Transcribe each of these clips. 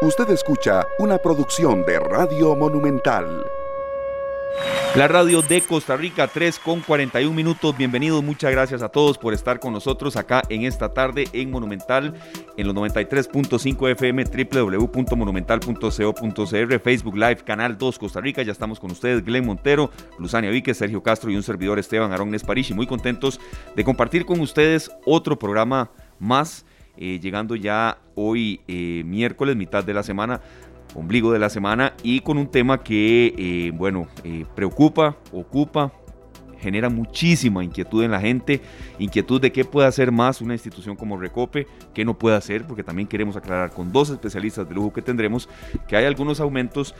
Usted escucha una producción de Radio Monumental. La radio de Costa Rica, 3 con 41 minutos. Bienvenidos, muchas gracias a todos por estar con nosotros acá en esta tarde en Monumental, en los 93.5 FM, www.monumental.co.cr, Facebook Live, Canal 2 Costa Rica. Ya estamos con ustedes, Glenn Montero, Luzania Víquez, Sergio Castro y un servidor Esteban Arón. Y muy contentos de compartir con ustedes otro programa más, eh, llegando ya hoy eh, miércoles, mitad de la semana ombligo de la semana y con un tema que, eh, bueno, preocupa, ocupa, genera muchísima inquietud en la gente, inquietud de qué puede hacer más una institución como Recope, qué no puede hacer, porque también queremos aclarar con dos especialistas de lujo que tendremos que hay algunos aumentos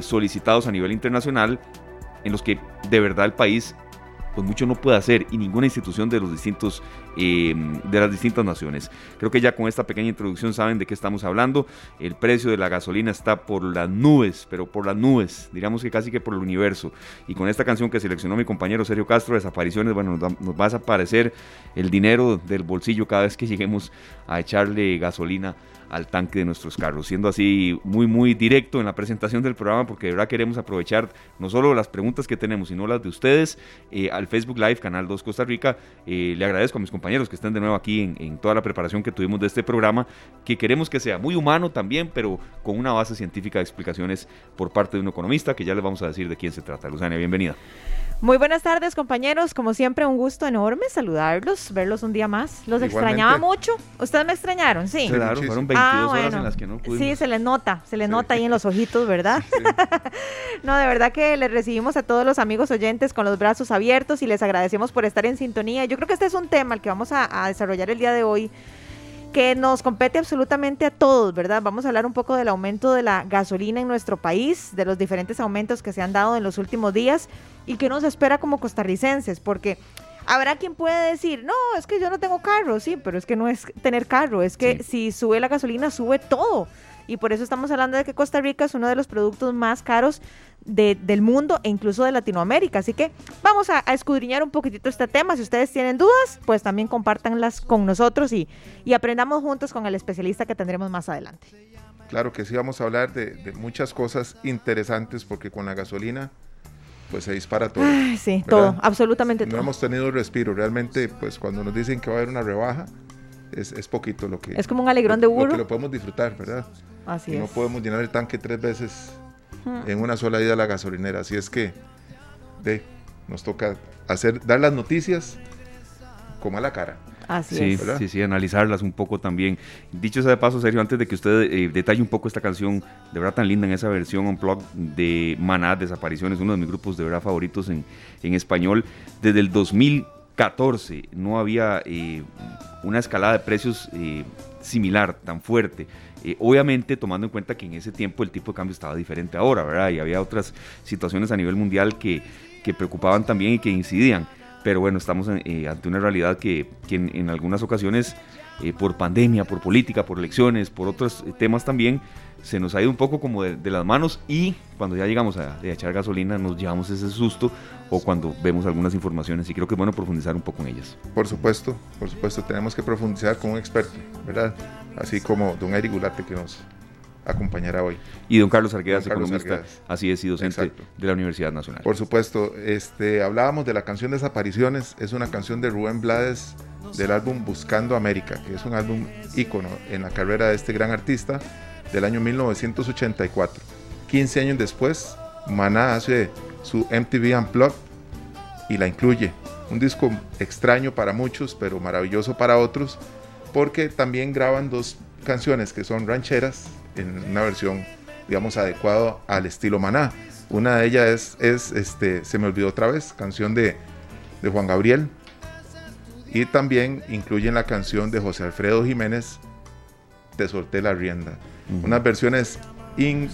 solicitados a nivel internacional en los que de verdad el país pues mucho no puede hacer y ninguna institución de los distintos Em, de las distintas naciones. Creo que ya con esta pequeña introducción saben de qué estamos hablando. El precio de la gasolina está por las nubes, pero por las nubes, digamos que casi que por el universo. Y con esta canción que seleccionó mi compañero Sergio Castro, Desapariciones, bueno, nos, nos va a desaparecer el dinero del bolsillo cada vez que lleguemos a echarle gasolina al tanque de nuestros carros, siendo así muy muy directo en la presentación del programa porque de verdad queremos aprovechar no solo las preguntas que tenemos, sino las de ustedes eh, al Facebook Live, Canal 2 Costa Rica. Eh, le agradezco a mis compañeros que estén de nuevo aquí en, toda la preparación que tuvimos de este programa, que queremos que sea muy humano también, pero con una base científica de explicaciones por parte de un economista, que ya les vamos a decir de quién se trata. Luzania, bienvenida. Muy buenas tardes, compañeros. Como siempre, un gusto enorme saludarlos, verlos un día más. Los extrañaba mucho. ¿Ustedes me extrañaron? Sí. Claro, fueron 22 ah, horas en las que no pudimos. Sí, se les nota, se les nota ahí en los ojitos, ¿verdad? no, de verdad que les recibimos a todos los amigos oyentes con los brazos abiertos y les agradecemos por estar en sintonía. Yo creo que este es un tema al que vamos a desarrollar el día de hoy que nos compete absolutamente a todos, ¿verdad? Vamos a hablar un poco del aumento de la gasolina en nuestro país, de los diferentes aumentos que se han dado en los últimos días y qué nos espera como costarricenses, porque habrá quien puede decir, no, es que yo no tengo carro, sí, pero es que no es tener carro, es que si sube la gasolina, sube todo y por eso estamos hablando de que Costa Rica es uno de los productos más caros del mundo e incluso de Latinoamérica. Así que vamos a, escudriñar un poquitito este tema. Si ustedes tienen dudas, pues también compártanlas con nosotros y, y aprendamos juntos con el especialista que tendremos más adelante. Claro que sí, vamos a hablar de, muchas cosas interesantes porque con la gasolina pues se dispara todo. sí, todo, absolutamente todo. No hemos tenido respiro. Realmente, pues cuando nos dicen que va a haber una rebaja, es, poquito lo que... Es como un alegrón de burro. Lo que lo podemos disfrutar, ¿verdad? Así y no podemos llenar el tanque tres veces hmm. en una sola ida a la gasolinera. Así es que de, nos toca hacer, dar las noticias como a la cara. Así sí, es. Sí, sí, analizarlas un poco también. Dicho sea de paso, Sergio, antes de que usted eh, detalle un poco esta canción, de verdad tan linda en esa versión on blog de Maná, Desapariciones, uno de mis grupos de verdad favoritos en, en español, desde el 2000 14 no había eh, una escalada de precios eh, similar, tan fuerte. Eh, obviamente tomando en cuenta que en ese tiempo el tipo de cambio estaba diferente ahora, ¿verdad? Y había otras situaciones a nivel mundial que, que preocupaban también y que incidían. Pero bueno, estamos ante una realidad que, que en, algunas ocasiones, por pandemia, por política, por elecciones, por otros temas también, se nos ha ido un poco como de, las manos y cuando ya llegamos a, echar gasolina nos llevamos ese susto o cuando vemos algunas informaciones y creo que es bueno profundizar un poco en ellas. Por supuesto, por supuesto, tenemos que profundizar con un experto, ¿verdad? Así como don Eric Gularte que nos acompañará hoy. Y don Carlos Arguedas, economista, así es, y docente de la Universidad Nacional. Por supuesto, este, hablábamos de la canción Desapariciones, es una canción de Rubén Blades del álbum Buscando América, que es un álbum ícono en la carrera de este gran artista del año 1984. 15 años después, Maná hace su MTV Unplugged y la incluye. Un disco extraño para muchos, pero maravilloso para otros, porque también graban dos canciones que son rancheras en una versión, digamos, adecuada al estilo Maná. Una de ellas es, es este, Se me olvidó otra vez, canción de, de Juan Gabriel. Y también incluyen la canción de José Alfredo Jiménez, Te solté la rienda unas versiones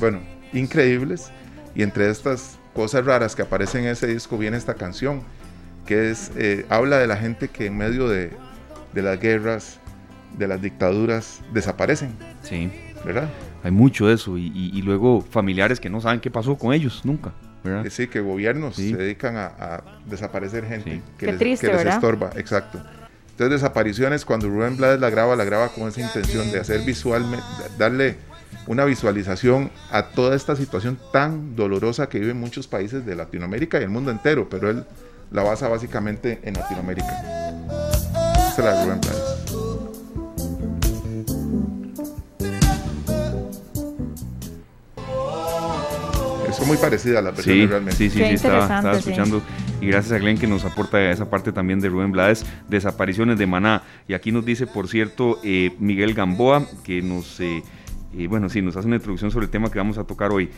bueno, increíbles y entre estas cosas raras que aparecen en ese disco viene esta canción que es eh, habla de la gente que en medio de, las guerras, de las dictaduras desaparecen. Sí. ¿Verdad? Hay mucho de eso y, luego familiares que no saben qué pasó con ellos nunca. ¿verdad? Sí, que gobiernos se dedican a, desaparecer gente que, les, triste, que les estorba. Exacto. Entonces, desapariciones, cuando Rubén Blades la graba, la graba con esa intención de hacer visualmente, darle una visualización a toda esta situación tan dolorosa que viven muchos países de Latinoamérica y el mundo entero, pero él la basa básicamente en Latinoamérica. Esta es la de Rubén Blades. Muy parecidas las versiones Sí, realmente. sí, sí, Qué sí, estaba, estaba sí. escuchando. Y gracias a Glenn que nos aporta esa parte también de Rubén Blades, desapariciones de Maná. Y aquí nos dice, por cierto, eh, Miguel Gamboa, que nos, eh, eh, bueno, sí, nos hace una introducción sobre el tema que vamos a tocar hoy.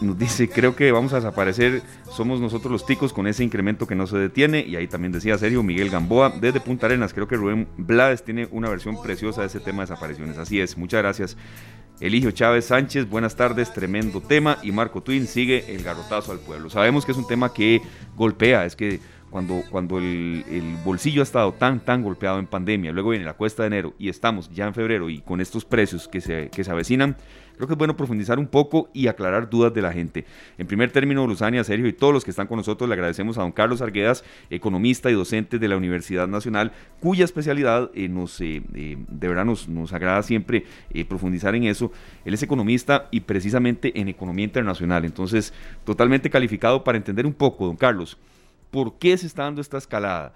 Nos dice, creo que vamos a desaparecer, somos nosotros los ticos con ese incremento que no se detiene. Y ahí también decía Sergio Miguel Gamboa, desde Punta Arenas. Creo que Rubén Blades tiene una versión preciosa de ese tema de desapariciones. Así es, muchas gracias. Eligio Chávez Sánchez, buenas tardes, tremendo tema. Y Marco Twin sigue el garrotazo al pueblo. Sabemos que es un tema que golpea, es que cuando, cuando el, el bolsillo ha estado tan, tan golpeado en pandemia, luego viene la cuesta de enero y estamos ya en febrero y con estos precios que se, que se avecinan, creo que es bueno profundizar un poco y aclarar dudas de la gente. En primer término, Luzania, Sergio y todos los que están con nosotros, le agradecemos a don Carlos Arguedas, economista y docente de la Universidad Nacional, cuya especialidad eh, nos, eh, eh, de verdad nos, nos agrada siempre eh, profundizar en eso. Él es economista y precisamente en economía internacional, entonces totalmente calificado para entender un poco, don Carlos, por qué se está dando esta escalada.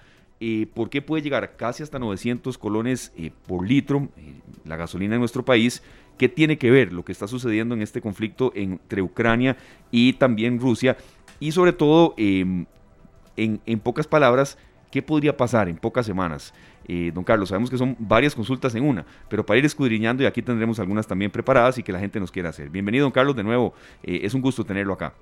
¿Por qué puede llegar casi hasta 900 colones eh, por litro eh, la gasolina en nuestro país? ¿Qué tiene que ver lo que está sucediendo en este conflicto entre Ucrania y también Rusia? Y sobre todo, eh, en, pocas palabras, ¿qué podría pasar en pocas semanas? Eh, don Carlos, sabemos que son varias consultas en una, pero para ir escudriñando y aquí tendremos algunas también preparadas y que la gente nos quiera hacer. Bienvenido, don Carlos, de nuevo. Es un gusto tenerlo acá.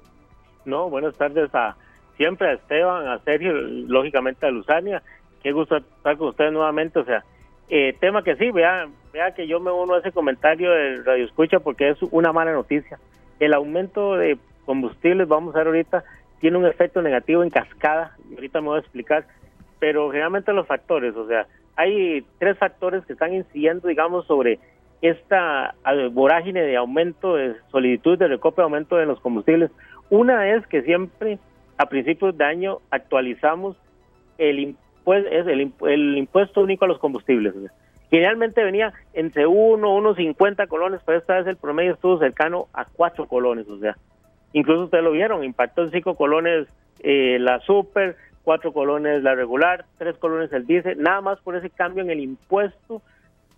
No, buenas tardes a siempre a Esteban, a Sergio, lógicamente a Luzania. Qué gusto estar con ustedes nuevamente. O sea, eh, tema que sí, vea, vea que yo me uno a ese comentario de Radio Escucha porque es una mala noticia. El aumento de combustibles, vamos a ver ahorita, tiene un efecto negativo en cascada. Ahorita me voy a explicar. Pero generalmente los factores, o sea, hay tres factores que están incidiendo, digamos, sobre esta eh, vorágine de aumento de soliditud de recopio, aumento de los combustibles. Una es que siempre a principios de año actualizamos el impuesto, es el, el impuesto único a los combustibles. Generalmente venía entre 1, unos 50 colones, pero esta vez el promedio estuvo cercano a 4 colones, o sea, incluso ustedes lo vieron, impactó en 5 colones eh, la super, 4 colones la regular, 3 colones el diésel, nada más por ese cambio en el impuesto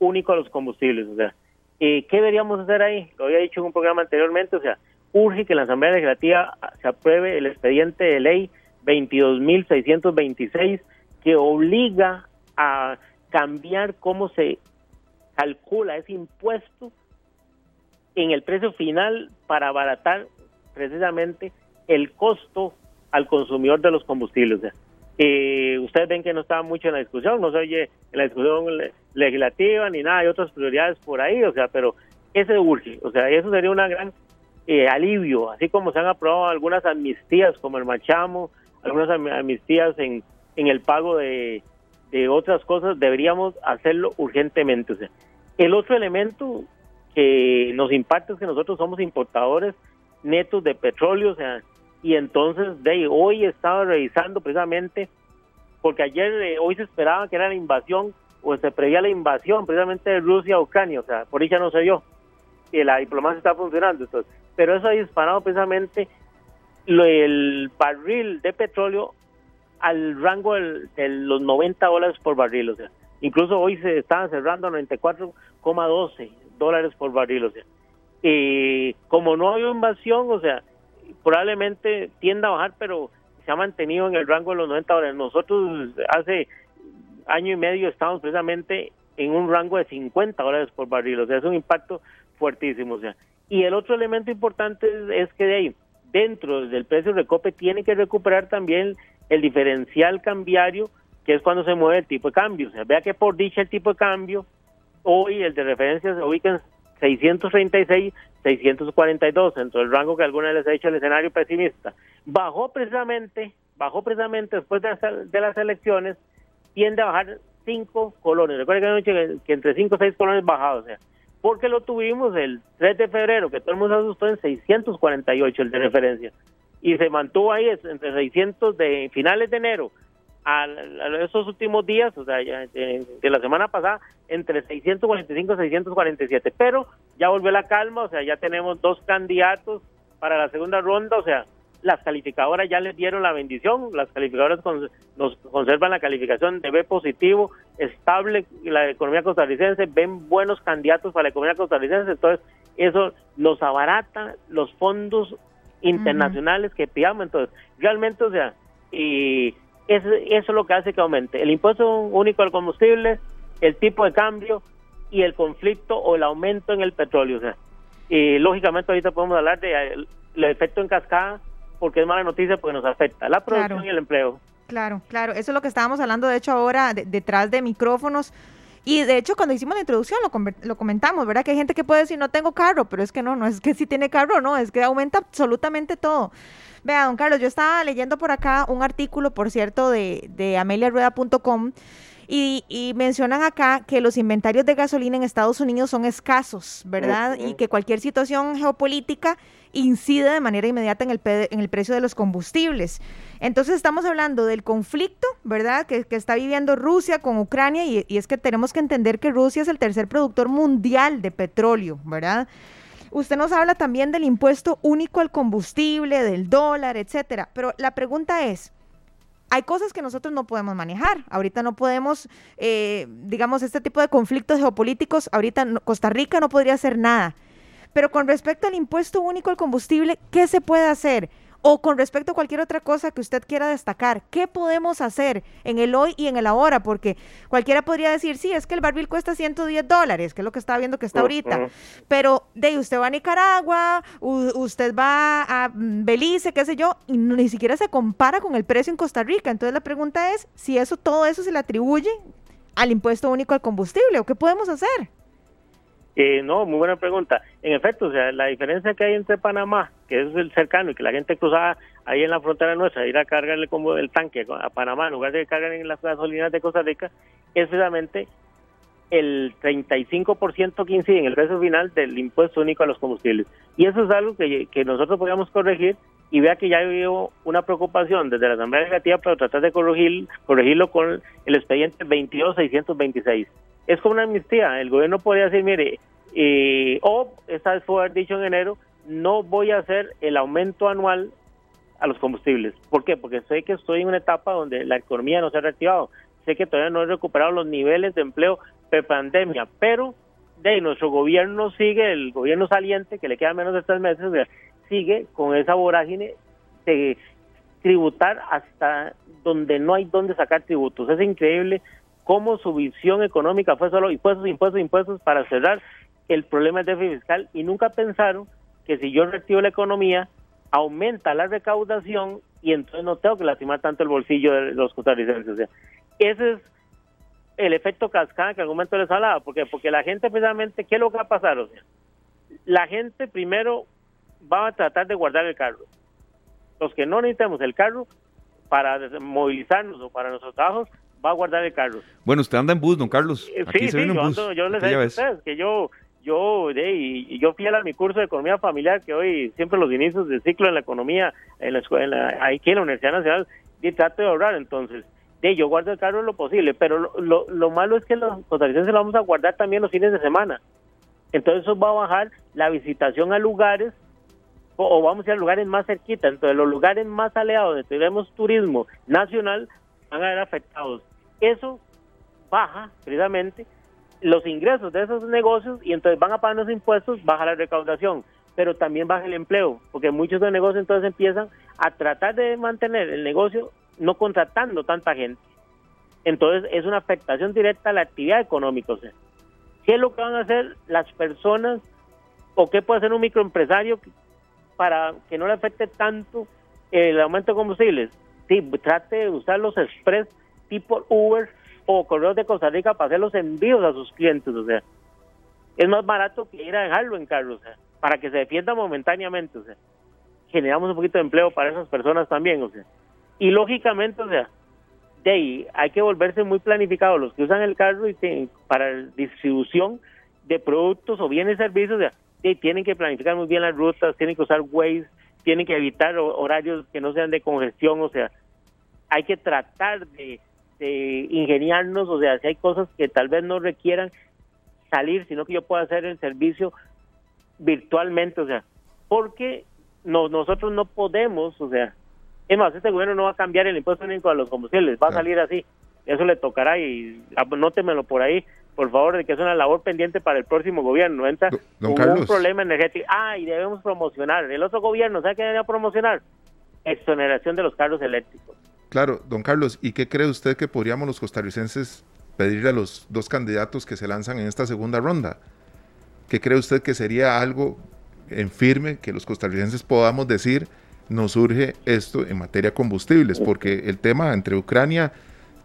único a los combustibles, o sea, eh, ¿qué deberíamos hacer ahí? Lo había dicho en un programa anteriormente, o sea, urge que la Asamblea Legislativa se apruebe el expediente de ley 22.626 que obliga a cambiar cómo se calcula ese impuesto en el precio final para abaratar precisamente el costo al consumidor de los combustibles. O ustedes ven que no estaba mucho en la discusión, no se oye en la discusión le- legislativa ni nada, hay otras prioridades por ahí, o sea, pero ese urge, o sea, eso sería una gran eh, alivio, así como se han aprobado algunas amnistías como el machamo, algunas am- amnistías en, en el pago de, de otras cosas, deberíamos hacerlo urgentemente. O sea, el otro elemento que nos impacta es que nosotros somos importadores netos de petróleo, o sea, y entonces de ahí, hoy estaba revisando precisamente, porque ayer, eh, hoy se esperaba que era la invasión, o se preveía la invasión precisamente de Rusia a Ucrania, o sea, por ella no se dio, y la diplomacia está funcionando, entonces, pero eso ha disparado precisamente el barril de petróleo al rango de los 90 dólares por barril, o sea, incluso hoy se estaban cerrando a 94,12 dólares por barril, o sea, eh, como no hay invasión, o sea, probablemente tienda a bajar, pero se ha mantenido en el rango de los 90 dólares. Nosotros hace año y medio estamos precisamente en un rango de 50 dólares por barril, o sea, es un impacto fuertísimo, o sea. Y el otro elemento importante es, que de ahí, dentro del precio de recope, tiene que recuperar también el diferencial cambiario, que es cuando se mueve el tipo de cambio. O sea, vea que por dicha el tipo de cambio, hoy el de referencia se ubica en 636, 642, dentro del rango que alguna les ha hecho el escenario pesimista. Bajó precisamente, bajó precisamente después de las, de las elecciones, tiende a bajar 5 colones. Recuerden que que, entre 5 o 6 colones bajados, o sea, porque lo tuvimos el 3 de febrero, que todo el mundo se asustó en 648 el de referencia, y se mantuvo ahí entre 600 de finales de enero a, esos últimos días, o sea, de, la semana pasada, entre 645 y 647, pero ya volvió la calma, o sea, ya tenemos dos candidatos para la segunda ronda, o sea, las calificadoras ya les dieron la bendición, las calificadoras nos conservan la calificación de B positivo, estable la economía costarricense, ven buenos candidatos para la economía costarricense, entonces eso nos abarata los fondos internacionales que pidamos, entonces realmente, o sea, y eso, es lo que hace que aumente. El impuesto único al combustible, el tipo de cambio y el conflicto o el aumento en el petróleo, o sea, y lógicamente ahorita podemos hablar de el, el efecto en cascada porque es mala noticia porque nos afecta la producción y el empleo. Claro, claro, eso es lo que estábamos hablando de hecho ahora detrás de micrófonos. Y de hecho, cuando hicimos la introducción lo, lo, comentamos, ¿verdad? Que hay gente que puede decir, no tengo carro, pero es que no, no es que si tiene carro, no, es que aumenta absolutamente todo. Vea, don Carlos, yo estaba leyendo por acá un artículo, por cierto, de, de ameliarueda.com y, mencionan acá que los inventarios de gasolina en Estados Unidos son escasos, ¿verdad? Y que cualquier situación geopolítica incide de manera inmediata en el, en el precio de los combustibles. Entonces estamos hablando del conflicto, ¿verdad? Que, está viviendo Rusia con Ucrania y, y es que tenemos que entender que Rusia es el tercer productor mundial de petróleo, ¿verdad? Usted nos habla también del impuesto único al combustible, del dólar, etcétera. Pero la pregunta es, hay cosas que nosotros no podemos manejar. Ahorita no podemos, eh, digamos, este tipo de conflictos geopolíticos, ahorita Costa Rica no podría hacer nada. Pero con respecto al impuesto único al combustible, ¿qué se puede hacer? O con respecto a cualquier otra cosa que usted quiera destacar, ¿qué podemos hacer en el hoy y en el ahora? Porque cualquiera podría decir, sí, es que el barbil cuesta 110 dólares, que es lo que está viendo que está ahorita. Pero de usted va a Nicaragua, usted va a Belice, qué sé yo, y ni siquiera se compara con el precio en Costa Rica. Entonces la pregunta es si eso, todo eso se le atribuye al impuesto único al combustible, o qué podemos hacer. Eh, no, muy buena pregunta. En efecto, o sea, la diferencia que hay entre Panamá, que es el cercano y que la gente cruzaba ahí en la frontera nuestra, ir a cargarle como el tanque a Panamá en lugar de cargar en las gasolinas de Costa Rica, es precisamente el 35% que incide en el precio final del impuesto único a los combustibles. Y eso es algo que, nosotros podríamos corregir y vea que ya habido una preocupación desde la Asamblea Legislativa para tratar de corregir, corregirlo con el expediente 22626 es como una amnistía. El gobierno podría decir, mire, eh, o esta vez fue haber dicho en enero, no voy a hacer el aumento anual a los combustibles. ¿Por qué? Porque sé que estoy en una etapa donde la economía no se ha reactivado. Sé que todavía no he recuperado los niveles de empleo pre-pandemia, pero de nuestro gobierno sigue, el gobierno saliente, que le queda menos de tres meses, sigue con esa vorágine de tributar hasta donde no hay donde sacar tributos. Es increíble cómo su visión económica fue solo impuestos, impuestos, impuestos para cerrar el problema del déficit fiscal y nunca pensaron que si yo reactivo la economía, aumenta la recaudación y entonces no tengo que lastimar tanto el bolsillo de los costarricenses. Ese es el efecto cascada que al momento les hablaba, porque porque la gente precisamente, ¿qué es lo que va a pasar? La gente primero va a tratar de guardar el carro. Los que no necesitamos el carro para movilizarnos o para nuestros trabajos, va a guardar el carro. Bueno, usted anda en bus, don Carlos. Eh, sí, sí, yo, ando, yo les digo a ustedes que yo, yo, y, yo fiel a mi curso de economía familiar, que hoy siempre los inicios del ciclo en la economía, en la escuela, aquí en la Universidad Nacional, y trato de ahorrar, entonces, de yo guardo el carro lo posible, pero lo, lo, malo es que los costarricenses lo vamos a guardar también los fines de semana. Entonces eso va a bajar la visitación a lugares o, vamos a ir a lugares más cerquita. Entonces los lugares más aleados donde tenemos turismo nacional van a ver afectados eso baja precisamente los ingresos de esos negocios y entonces van a pagar los impuestos, baja la recaudación, pero también baja el empleo, porque muchos de los negocios entonces empiezan a tratar de mantener el negocio no contratando tanta gente. Entonces es una afectación directa a la actividad económica. O sea, ¿Qué es lo que van a hacer las personas o qué puede hacer un microempresario para que no le afecte tanto el aumento de combustibles? Sí, trate de usar los express tipo Uber o Correos de Costa Rica para hacer los envíos a sus clientes, o sea, es más barato que ir a dejarlo en carro, o sea, para que se defienda momentáneamente, o sea, generamos un poquito de empleo para esas personas también, o sea, y lógicamente, o sea, de ahí hay que volverse muy planificados los que usan el carro y para distribución de productos o bienes y servicios, o sea, tienen que planificar muy bien las rutas, tienen que usar Waze, tienen que evitar horarios que no sean de congestión, o sea, hay que tratar de, ingeniarnos, o sea, si hay cosas que tal vez no requieran salir, sino que yo pueda hacer el servicio virtualmente, o sea, porque no, nosotros no podemos, o sea, es más, este gobierno no va a cambiar el impuesto único a los combustibles, va a salir así, eso le tocará y anótemelo por ahí, por favor, de que es una labor pendiente para el próximo gobierno. Entra un problema energético. Ah, y debemos promocionar. El otro gobierno, ¿sabe qué debería promocionar? Exoneración de los carros eléctricos. Claro, don Carlos, ¿y qué cree usted que podríamos los costarricenses pedirle a los dos candidatos que se lanzan en esta segunda ronda? ¿Qué cree usted que sería algo en firme que los costarricenses podamos decir nos surge esto en materia de combustibles? Porque el tema entre Ucrania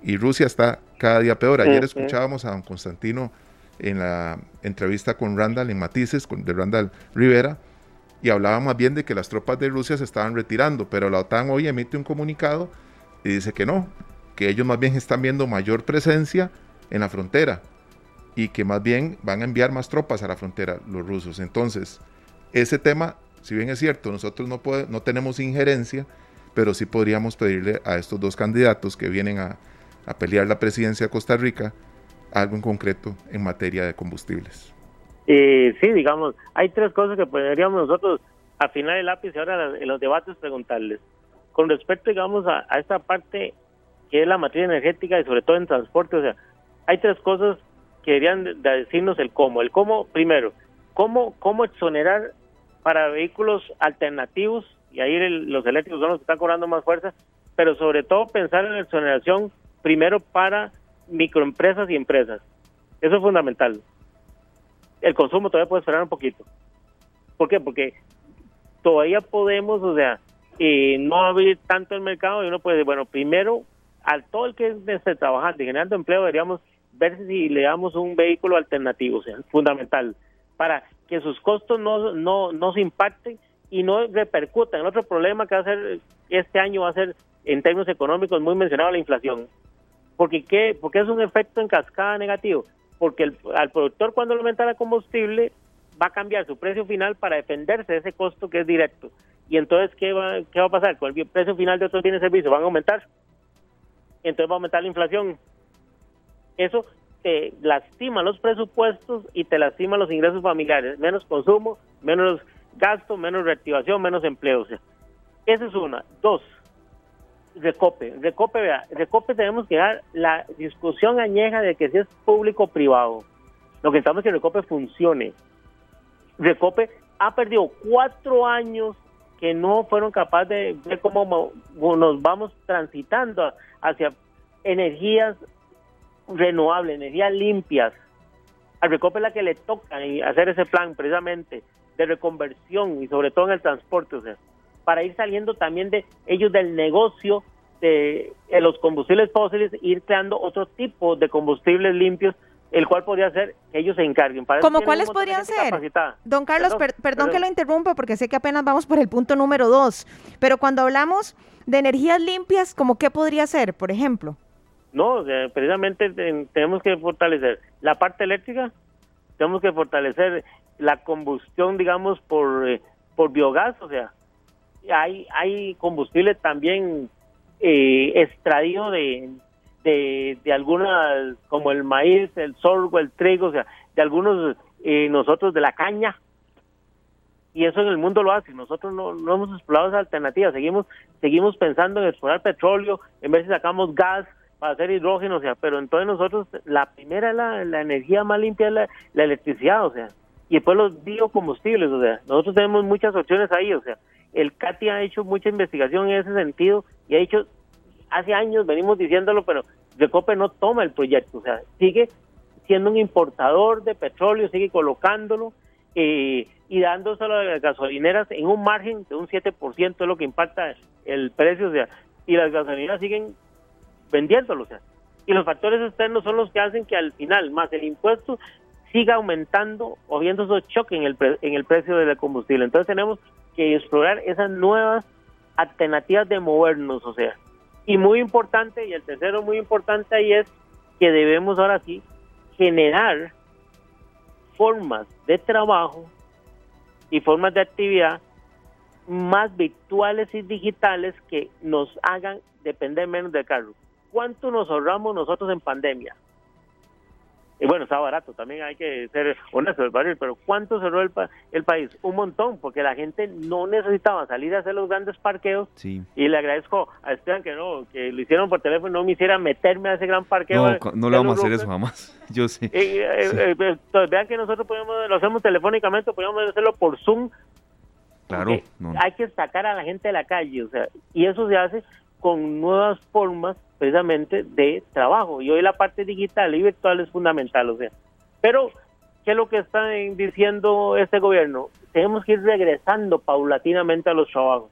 y Rusia está cada día peor. Ayer escuchábamos a don Constantino en la entrevista con Randall en Matices, con, de Randall Rivera, y hablaba más bien de que las tropas de Rusia se estaban retirando, pero la OTAN hoy emite un comunicado y dice que no, que ellos más bien están viendo mayor presencia en la frontera y que más bien van a enviar más tropas a la frontera los rusos. Entonces, ese tema, si bien es cierto, nosotros no, no tenemos injerencia, pero sí podríamos pedirle a estos dos candidatos que vienen a, a pelear la presidencia de Costa Rica algo en concreto en materia de combustibles. Eh, sí, digamos, hay tres cosas que podríamos nosotros afinar el lápiz y ahora en los debates preguntarles. Con respecto, digamos, a, esta parte que es la materia energética y sobre todo en transporte, o sea, hay tres cosas que deberían decirnos el cómo. El cómo, primero, cómo, cómo exonerar para vehículos alternativos, y ahí los eléctricos son los que están cobrando más fuerza, pero sobre todo pensar en la exoneración primero para microempresas y empresas. Eso es fundamental. El consumo todavía puede esperar un poquito. ¿Por qué? Porque todavía podemos, o sea, eh, no abrir tanto el mercado y uno puede bueno, primero, al todo el que esté trabajando y generando empleo, deberíamos ver si le damos un vehículo alternativo, sea, fundamental, para que sus costos no, no, no se impacten y no repercutan. El otro problema que va a ser este año va a ser, en términos económicos, muy mencionado la inflación. Porque, ¿qué? Porque es un efecto en cascada negativo. Porque el, al productor cuando aumenta la combustible va a cambiar su precio final para defenderse de ese costo que es directo. Y entonces, ¿qué va, qué va a pasar? Con el precio final de otros bienes y servicios van a aumentar. Entonces va a aumentar la inflación. Eso te lastima los presupuestos y te lastima los ingresos familiares. Menos consumo, menos gasto, menos reactivación, menos empleo. O esa es una. Dos, Recope, Recope, vea, Recope tenemos que dar la discusión añeja de que si es público o privado. Lo que estamos es que Recope funcione. Recope ha perdido cuatro años que no fueron capaces de ver cómo nos vamos transitando hacia energías renovables, energías limpias. Al Recope es la que le toca hacer ese plan precisamente de reconversión y sobre todo en el transporte. Para ir saliendo también de ellos del negocio de, los combustibles fósiles, ir creando otro tipo de combustibles limpios el cual podría ser que ellos se encarguen. Para ¿Cómo cuáles podrían ser? Don Carlos, perdón, que lo interrumpa porque sé que apenas vamos por el punto número dos, pero cuando hablamos de energías limpias, ¿cómo qué podría ser, por ejemplo? No, precisamente tenemos que fortalecer la parte eléctrica, tenemos que fortalecer la combustión, digamos, por, eh, por biogás, o sea, hay, hay combustible también eh, extraído de, de, algunas, como el maíz, el sorgo, el trigo, o sea, de algunos eh, nosotros de la caña. Y eso en el mundo lo hace. Nosotros no, no hemos explorado esa alternativa. Seguimos, seguimos pensando en explorar petróleo, en ver si sacamos gas para hacer hidrógeno, o sea, pero entonces nosotros, la primera, la, la energía más limpia es la, la electricidad, o sea, y después los biocombustibles, o sea, nosotros tenemos muchas opciones ahí, o sea, el CATI ha hecho mucha investigación en ese sentido y ha hecho, hace años venimos diciéndolo, pero Recope no toma el proyecto, o sea, sigue siendo un importador de petróleo, sigue colocándolo eh, y dándoselo a las gasolineras en un margen de un 7% es lo que impacta el precio, o sea, y las gasolineras siguen vendiéndolo, o sea, y los factores externos son los que hacen que al final, más el impuesto, siga aumentando o viendo esos choques en el, en el precio del combustible. Entonces tenemos que explorar esas nuevas alternativas de movernos, o sea. Y muy importante, y el tercero muy importante ahí es que debemos ahora sí generar formas de trabajo y formas de actividad más virtuales y digitales que nos hagan depender menos del carro. ¿Cuánto nos ahorramos nosotros en pandemia? Y bueno, está barato, también hay que ser honesto, pero ¿cuánto cerró el, el país? Un montón, porque la gente no necesitaba salir a hacer los grandes parqueos. Sí. Y le agradezco a Esteban que no, que lo hicieron por teléfono, no me hiciera meterme a ese gran parqueo. No, no le vamos a hacer eso jamás, yo sé. Eh, eh, eh, vean que nosotros podemos, lo hacemos telefónicamente, podemos hacerlo por Zoom. Claro. Hay que sacar a la gente de la calle, o sea, y eso se hace con nuevas formas precisamente de trabajo. Y hoy la parte digital y virtual es fundamental, o sea. Pero, ¿qué es lo que está diciendo este gobierno? Tenemos que ir regresando paulatinamente a los trabajos.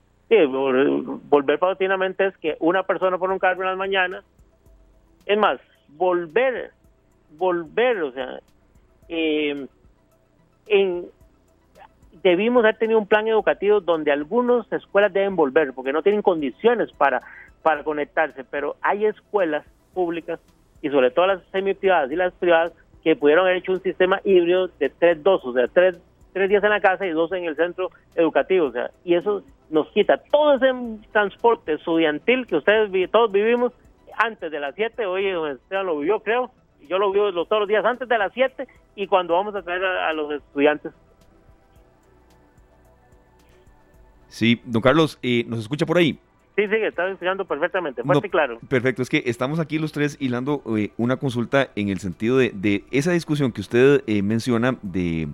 volver paulatinamente es que una persona por un cargo en las mañanas, es más, volver, volver, o sea, eh, debimos haber tenido un plan educativo donde algunas escuelas deben volver porque no tienen condiciones para para conectarse, pero hay escuelas públicas y sobre todo las semi-privadas y las privadas que pudieron haber hecho un sistema híbrido de tres dos, o sea, tres, tres días en la casa y dos en el centro educativo, o sea, y eso nos quita todo ese transporte estudiantil que ustedes todos vivimos antes de las 7, hoy usted lo vivió creo, yo lo vivo todos los días antes de las 7 y cuando vamos a traer a, los estudiantes. Sí, don Carlos, eh, ¿nos escucha por ahí? Sí, sí, está explicando perfectamente, fuerte y claro. Perfecto, es que estamos aquí los tres hilando eh, una consulta en el sentido de, esa discusión que usted eh, menciona de,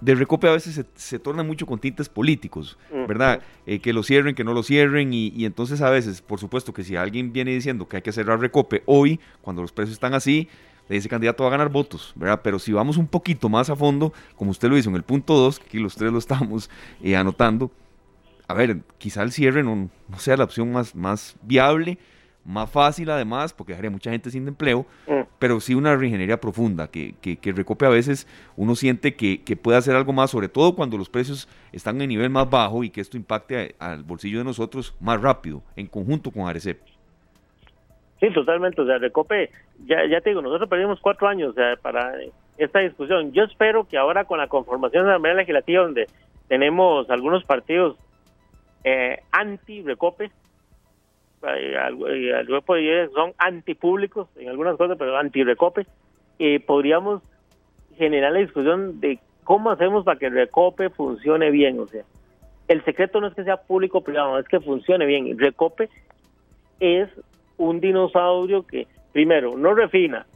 de recope a veces se, torna mucho con tintes políticos, ¿verdad? Eh, que lo cierren, que no lo cierren, y, entonces a veces, por supuesto que si alguien viene diciendo que hay que cerrar recope hoy, cuando los precios están así, ese candidato va a ganar votos, ¿verdad? Pero si vamos un poquito más a fondo, como usted lo hizo en el punto 2, que aquí los tres lo estamos anotando, a ver, quizá el cierre no, sea la opción más, más viable, más fácil además, porque dejaría mucha gente sin empleo, mm. pero sí una reingeniería profunda, que, que, que, recope a veces uno siente que, que, puede hacer algo más, sobre todo cuando los precios están en nivel más bajo y que esto impacte al bolsillo de nosotros más rápido, en conjunto con Arecep. Sí, totalmente, o sea, Recope, ya, ya te digo, nosotros perdimos cuatro años para esta discusión. Yo espero que ahora con la conformación de la Asamblea Legislativa, donde tenemos algunos partidos eh, anti-recope, son antipúblicos en algunas cosas, pero anti-recope, eh, podríamos generar la discusión de cómo hacemos para que el recope funcione bien. O sea, el secreto no es que sea público o privado, es que funcione bien. El recope es un dinosaurio que, primero, no refina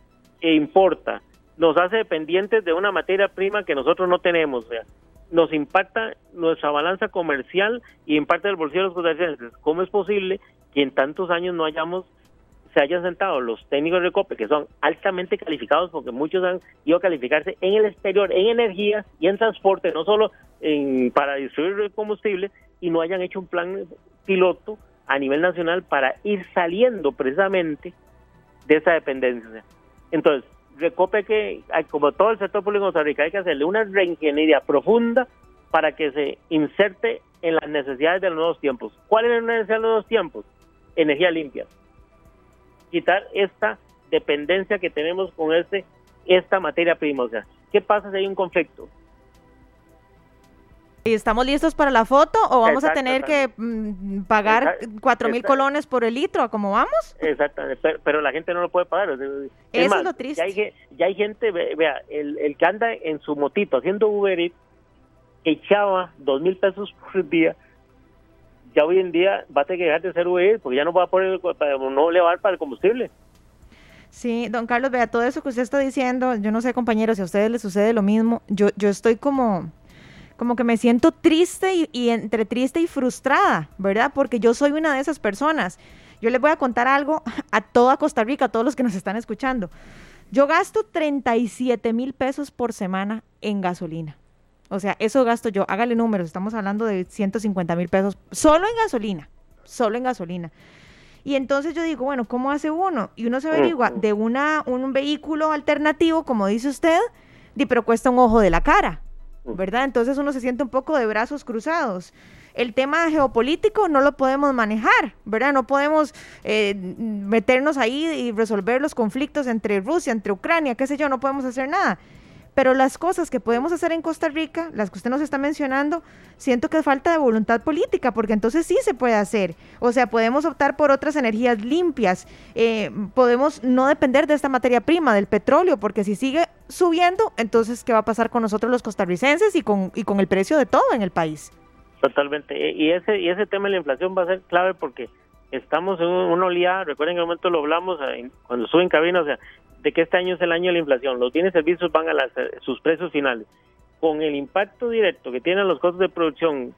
e importa, nos hace dependientes de una materia prima que nosotros no tenemos. O sea, nos impacta nuestra balanza comercial y impacta el bolsillo de los costarricenses. ¿Cómo es posible que en tantos años no hayamos se hayan sentado los técnicos de COPE, que son altamente calificados, porque muchos han ido a calificarse en el exterior, en energía y en transporte, no solo en, para distribuir el combustible, y no hayan hecho un plan piloto a nivel nacional para ir saliendo precisamente de esa dependencia. Entonces, Recope que, como todo el sector público de Costa hay que hacerle una reingeniería profunda para que se inserte en las necesidades de los nuevos tiempos. ¿Cuál es la necesidad de los nuevos tiempos? Energía limpia. Quitar esta dependencia que tenemos con este esta materia prima. O sea, ¿qué pasa si hay un conflicto? ¿Y estamos listos para la foto o vamos a tener que mm, pagar cuatro mil colones por el litro? ¿Cómo vamos? Exactamente, pero, la gente no lo puede pagar. Eso es lo triste. Ya hay, gente, vea, el, el, que anda en su motito haciendo Uber Eats, echaba dos mil pesos por día, ya hoy en día va a tener que dejar de ser Uber Eats porque ya no va a poner, no le va a dar para el combustible. Sí, don Carlos, vea, todo eso que usted está diciendo, yo no sé, compañeros, si a ustedes les sucede lo mismo, yo, yo estoy como como que me siento triste y, entre triste y frustrada, ¿verdad? Porque yo soy una de esas personas. Yo les voy a contar algo a toda Costa Rica, a todos los que nos están escuchando. Yo gasto 37 mil pesos por semana en gasolina. O sea, eso gasto yo. Hágale números, estamos hablando de 150 mil pesos solo en gasolina. Solo en gasolina. Y entonces yo digo, bueno, ¿cómo hace uno? Y uno se averigua de una, un vehículo alternativo, como dice usted, pero cuesta un ojo de la cara. ¿Verdad? Entonces uno se siente un poco de brazos cruzados. El tema geopolítico no lo podemos manejar, ¿verdad? No podemos eh, meternos ahí y resolver los conflictos entre Rusia, entre Ucrania, qué sé yo, no podemos hacer nada. Pero las cosas que podemos hacer en Costa Rica, las que usted nos está mencionando, siento que es falta de voluntad política, porque entonces sí se puede hacer. O sea, podemos optar por otras energías limpias, eh, podemos no depender de esta materia prima, del petróleo, porque si sigue subiendo, entonces, ¿qué va a pasar con nosotros los costarricenses y con, y con el precio de todo en el país? Totalmente. E, y ese, y ese tema de la inflación va a ser clave porque estamos en una oleada, recuerden que en el momento lo hablamos eh, cuando suben cabina, o sea, de que este año es el año de la inflación, los bienes y servicios van a eh, sus precios finales. Con el impacto directo que tienen los costos de producción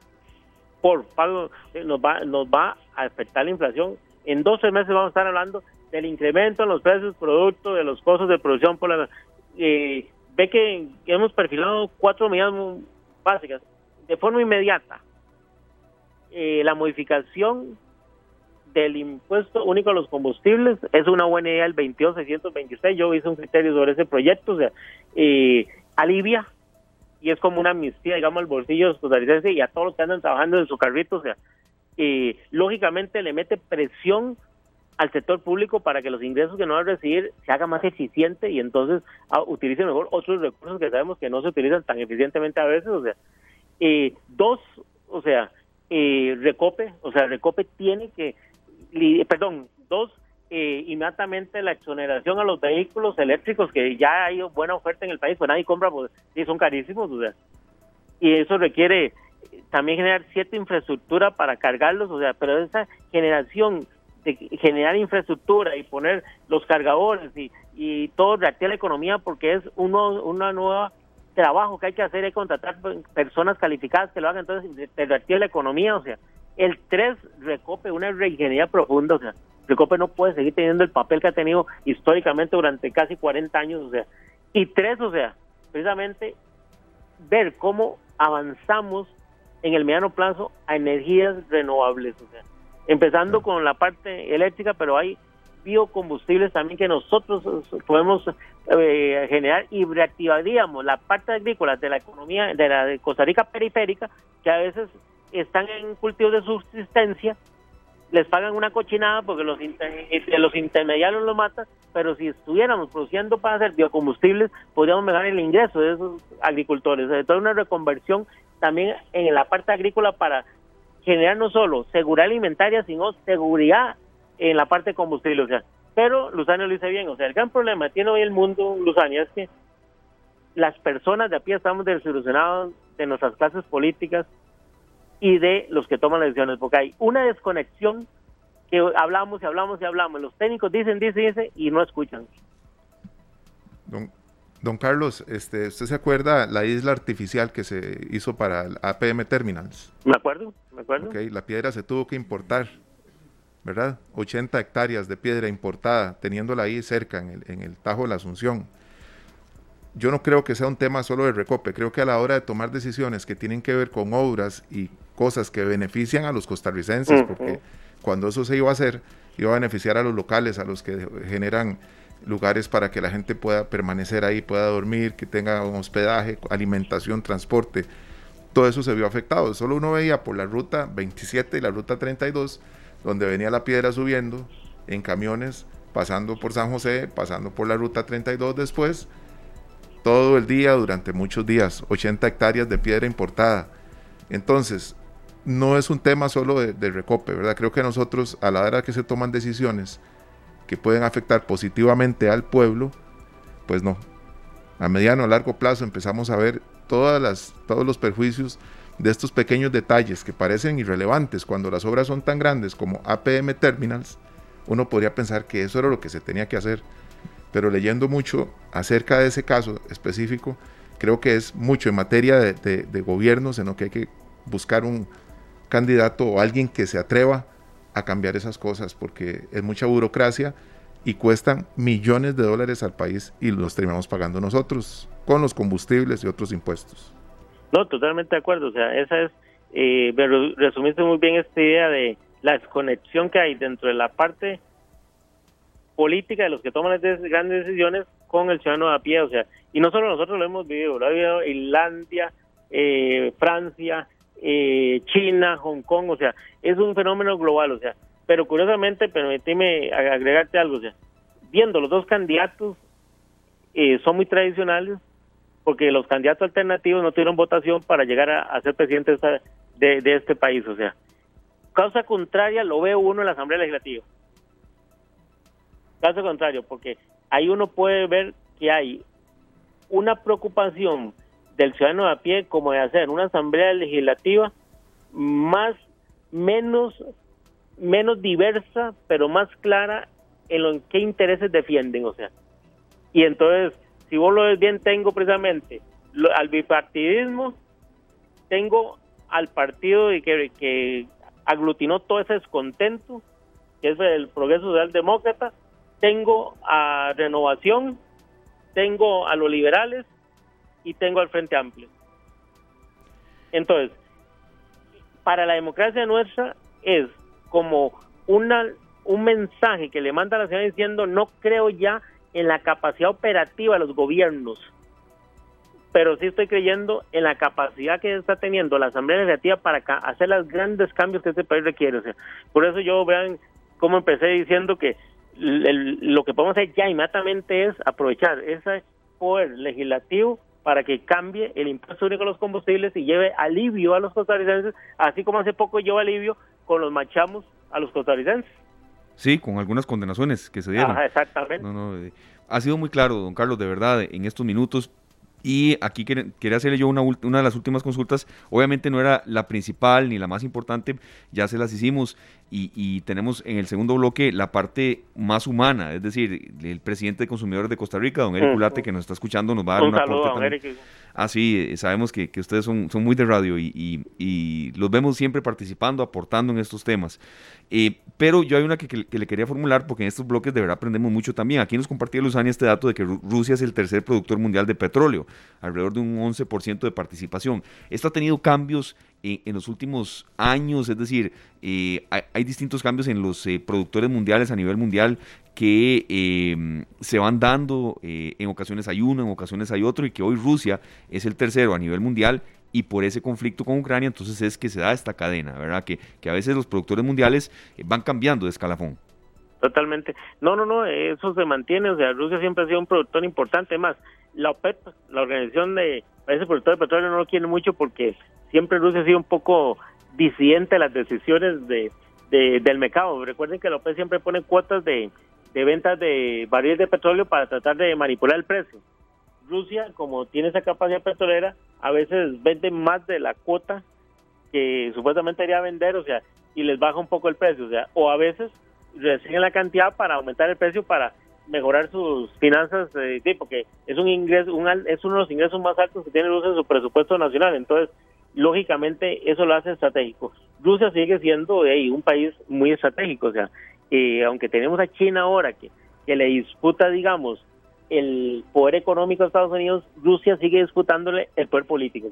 por pago, eh, nos va, nos va a afectar la inflación. En 12 meses vamos a estar hablando del incremento en los precios producto de los costos de producción por la... Eh, ve que hemos perfilado cuatro medidas básicas. De forma inmediata, la modificación del impuesto único a los combustibles es una buena idea el 22626. Yo hice un criterio sobre ese proyecto, o sea, eh, alivia y es como una amnistía, digamos, al bolsillo costarricense y a todos los que andan trabajando en su carrito, o sea, eh, lógicamente le mete presión al sector público para que los ingresos que no van a recibir se haga más eficiente y entonces ah, utilice mejor otros recursos que sabemos que no se utilizan tan eficientemente a veces, o sea, eh, dos, o sea, eh, Recope, o sea, Recope tiene que perdón, dos, eh, inmediatamente la exoneración a los vehículos eléctricos, que ya hay buena oferta en el país, pues nadie compra, pues sí, son carísimos, o sea, y eso requiere también generar cierta infraestructura para cargarlos, o sea, pero esa generación de generar infraestructura y poner los cargadores y, y todo reactiva la economía porque es uno, una nueva trabajo que hay que hacer, que contratar personas calificadas que lo hagan, entonces reactiva la economía, o sea, el 3 recope una reingeniería profunda, o sea, Recope no puede seguir teniendo el papel que ha tenido históricamente durante casi 40 años, o sea, y tres, o sea, precisamente ver cómo avanzamos en el mediano plazo a energías renovables, o sea, empezando con la parte eléctrica, pero hay biocombustibles también que nosotros podemos eh, generar y reactivaríamos la parte agrícola de la economía de la de Costa Rica periférica, que a veces están en cultivos de subsistencia, les pagan una cochinada porque los, los intermediarios lo matan, pero si estuviéramos produciendo para hacer biocombustibles, podríamos mejorar el ingreso de esos agricultores. De toda una reconversión también en la parte agrícola para generar no solo seguridad alimentaria, sino seguridad en la parte de combustible. O sea, pero Luzania lo dice bien, o sea, el gran problema que tiene hoy el mundo, Luzania, es que las personas de a pie estamos desilusionados de nuestras clases políticas, y de los que toman las decisiones, porque hay una desconexión que hablamos y hablamos y hablamos. Los técnicos dicen, dicen, dicen y no escuchan. Don, don Carlos, este, ¿usted se acuerda la isla artificial que se hizo para el APM Terminals? Me acuerdo, me acuerdo. Okay, la piedra se tuvo que importar, ¿verdad? 80 hectáreas de piedra importada, teniéndola ahí cerca en el, en el Tajo de la Asunción yo no creo que sea un tema solo de recope, creo que a la hora de tomar decisiones que tienen que ver con obras y cosas que benefician a los costarricenses, porque cuando eso se iba a hacer, iba a beneficiar a los locales, a los que generan lugares para que la gente pueda permanecer ahí, pueda dormir, que tenga un hospedaje, alimentación, transporte. Todo eso se vio afectado. Solo uno veía por la ruta 27 y la ruta 32, donde venía la piedra subiendo en camiones, pasando por San José, pasando por la ruta 32 después, todo el día durante muchos días, 80 hectáreas de piedra importada. Entonces, no es un tema solo de, recope, ¿verdad? Creo que nosotros, a la hora que se toman decisiones que pueden afectar positivamente al pueblo, pues no. A mediano o largo plazo empezamos a ver todas las, todos los perjuicios de estos pequeños detalles que parecen irrelevantes cuando las obras son tan grandes como APM Terminals, uno podría pensar que eso era lo que se tenía que hacer pero leyendo mucho acerca de ese caso específico, creo que es mucho en materia de, de, gobiernos en lo que hay que buscar un candidato o alguien que se atreva a cambiar esas cosas, porque es mucha burocracia y cuestan millones de dólares al país y los terminamos pagando nosotros con los combustibles y otros impuestos. No, totalmente de acuerdo. O sea, esa es, eh, resumiste muy bien esta idea de la desconexión que hay dentro de la parte política de los que toman las grandes decisiones con el ciudadano a pie, o sea, y no solo nosotros lo hemos vivido, lo ha vivido Islandia, eh, Francia, eh, China, Hong Kong, o sea, es un fenómeno global, o sea, pero curiosamente, permíteme agregarte algo, o sea, viendo los dos candidatos, eh, son muy tradicionales, porque los candidatos alternativos no tuvieron votación para llegar a, ser presidente de, de, este país. O sea, causa contraria lo ve uno en la Asamblea Legislativa. Caso contrario, porque ahí uno puede ver que hay una preocupación del ciudadano a pie como de hacer una asamblea legislativa más menos menos diversa pero más clara en lo en qué intereses defienden o sea. Y entonces si vos lo ves bien tengo precisamente al bipartidismo tengo al partido que, que aglutinó todo ese descontento que es el progreso social demócrata tengo a renovación tengo a los liberales y tengo al Frente Amplio. Entonces, para la democracia nuestra es como una un mensaje que le manda a la ciudad diciendo no creo ya en la capacidad operativa de los gobiernos, pero sí estoy creyendo en la capacidad que está teniendo la Asamblea Legislativa para hacer los grandes cambios que este país requiere. O sea, por eso yo vean cómo empecé diciendo que lo que podemos hacer ya inmediatamente es aprovechar ese poder legislativo para que cambie el impuesto único a los combustibles y lleve alivio a los costarricenses, así como hace poco llevó alivio con los machamos a los costarricenses. Sí, con algunas condenaciones que se dieron. exactamente. Eh, ha sido muy claro, don Carlos, de verdad, en estos minutos. Y aquí quería hacerle yo una, una de las últimas consultas. Obviamente no era la principal ni la más importante, ya se las hicimos. Y, tenemos en el segundo bloque la parte más humana, es decir, el presidente de consumidores de Costa Rica, don Eric Culate, que nos está escuchando, nos va a dar Un una saludo, don Eric. Ah, sí, eh, sabemos que, ustedes son, son, muy de radio y, los vemos siempre participando, aportando en estos temas. Eh, pero yo hay una que, le quería formular porque en estos bloques de verdad aprendemos mucho también. Aquí nos compartía Luzania este dato de que Rusia es el tercer productor mundial de petróleo, alrededor de un 11% de participación. Esto ha tenido cambios en los últimos años, es decir, eh, hay, distintos cambios en los eh, productores mundiales a nivel mundial que em, se van dando, eh, en ocasiones hay uno, en ocasiones hay otro, y que hoy Rusia es el tercero a nivel mundial y por ese conflicto con Ucrania, entonces es que se da esta cadena, ¿verdad? Que, que a veces los productores mundiales van cambiando de escalafón. Totalmente. No, no, no, eso se mantiene, o sea, Rusia siempre ha sido un productor importante, más la OPEP, la organización de países productores de petróleo no lo quiere mucho porque siempre Rusia ha sido un poco disidente a las decisiones de, del mercado. Recuerden que la OPEP siempre pone cuotas de, de ventas de barriles de petróleo para tratar de manipular el precio. Rusia, como tiene esa capacidad petrolera, a veces vende más de la cuota que supuestamente debería vender, o sea, y les baja un poco el precio, o sea, o a veces reciben la cantidad para aumentar el precio para mejorar sus finanzas, eh, sí, porque es un ingreso, un, es uno de los ingresos más altos que tiene Rusia en su presupuesto nacional, entonces lógicamente eso lo hace estratégico. Rusia sigue siendo un país muy estratégico, o sea, eh, aunque tenemos a China ahora que, que le disputa, digamos, el poder económico a Estados Unidos, Rusia sigue disputándole el poder político.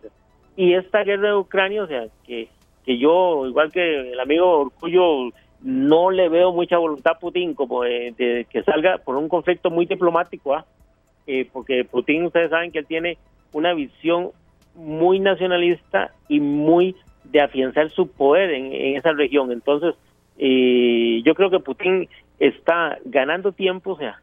Y esta guerra de Ucrania, o sea, que, que yo, igual que el amigo Orgullo, no le veo mucha voluntad a Putin como de, que salga por un conflicto muy diplomático, ¿ah? eh, porque Putin, ustedes saben que él tiene una visión muy nacionalista y muy de afianzar su poder en, esa región. Entonces, eh, yo creo que Putin está ganando tiempo, o sea,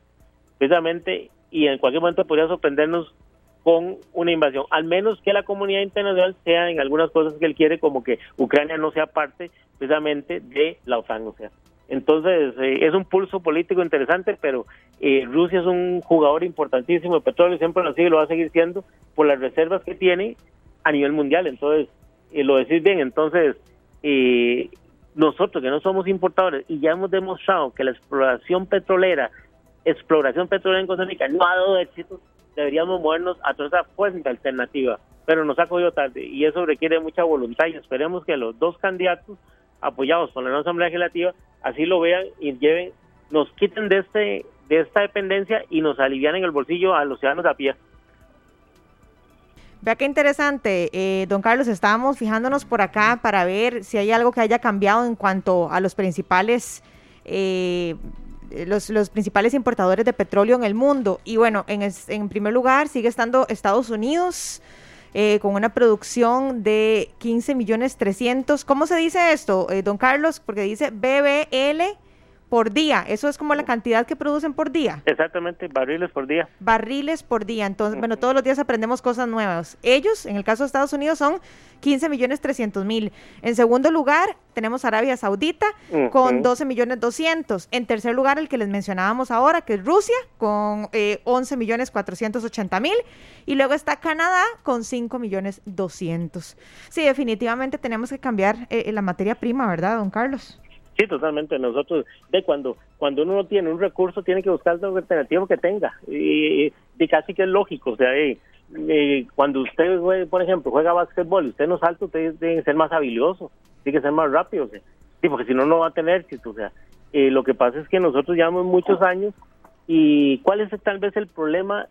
precisamente, y en cualquier momento podría sorprendernos con una invasión, al menos que la comunidad internacional sea en algunas cosas que él quiere, como que Ucrania no sea parte precisamente de la OTAN, o sea. Entonces, eh, es un pulso político interesante, pero eh, Rusia es un jugador importantísimo de petróleo, siempre lo sigue y lo va a seguir siendo por las reservas que tiene a nivel mundial. Entonces, eh, lo decís bien, entonces, nosotros que no somos importadores y ya hemos demostrado que la exploración petrolera, exploración petrolera en Costa Rica no ha dado éxito, deberíamos movernos a toda esa fuente alternativa, pero nos ha cogido tarde y eso requiere mucha voluntad y esperemos que los dos candidatos apoyados por la nueva Asamblea Legislativa, así lo vean y lleven, nos quiten de este de esta dependencia y nos alivian en el bolsillo a los ciudadanos a pie. Vea qué interesante, eh, don Carlos, estábamos fijándonos por acá para ver si hay algo que haya cambiado en cuanto a los principales eh, los, los, principales importadores de petróleo en el mundo. Y bueno, en, en primer lugar sigue estando Estados Unidos, eh, con una producción de 15 millones 300. ¿Cómo se dice esto, eh, don Carlos? Porque dice BBL por día. Eso es como la cantidad que producen por día. Exactamente, barriles por día. Barriles por día. Entonces, bueno, todos los días aprendemos cosas nuevas. Ellos, en el caso de Estados Unidos, son 15 millones 300 mil. En segundo lugar, tenemos Arabia Saudita con 12 millones 200. En tercer lugar, el que les mencionábamos ahora, que es Rusia, con 11 eh, millones 480 mil. Y luego está Canadá con 5 millones 200. Sí, definitivamente tenemos que cambiar eh, la materia prima, ¿verdad, don Carlos? Sí, totalmente. Nosotros, de cuando cuando uno no tiene un recurso, tiene que buscar el alternativo que tenga. Y, casi que es lógico. O sea, cuando usted, por ejemplo, juega básquetbol y usted no salta, usted tiene que ser más habilidoso, tiene que ser más rápido. sí, porque si no, no va a tener éxito. O sea, eh, lo que pasa es que nosotros llevamos muchos años y cuál es tal vez el problema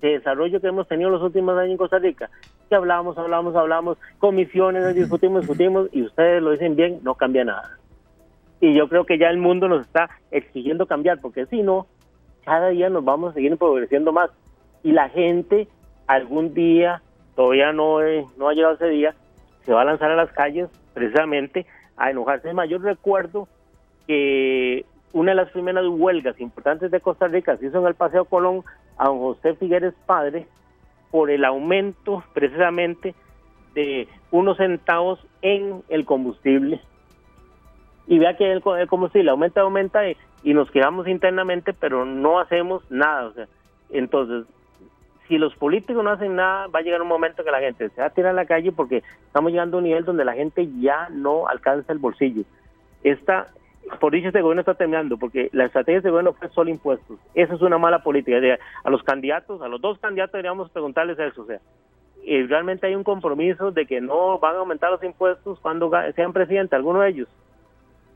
de desarrollo que hemos tenido los últimos años en Costa Rica. Que hablamos, hablamos, hablamos, comisiones, discutimos, discutimos y ustedes lo dicen bien, no cambia nada y yo creo que ya el mundo nos está exigiendo cambiar, porque si no, cada día nos vamos a seguir empobreciendo más. Y la gente algún día, todavía no, no ha llegado ese día, se va a lanzar a las calles precisamente a enojarse más. Yo recuerdo que una de las primeras huelgas importantes de Costa Rica se hizo en el Paseo Colón a don José Figueres Padre por el aumento precisamente de unos centavos en el combustible y vea que el, combustible aumenta, aumenta y, nos quedamos internamente, pero no hacemos nada. O sea, entonces, si los políticos no hacen nada, va a llegar un momento que la gente se va a tirar a la calle porque estamos llegando a un nivel donde la gente ya no alcanza el bolsillo. Esta, por dicho este gobierno está terminando, porque la estrategia de este gobierno fue solo impuestos. Esa es una mala política. A los candidatos, a los dos candidatos deberíamos preguntarles eso. O sea, eh, realmente hay un compromiso de que no van a aumentar los impuestos cuando sean presidente, alguno de ellos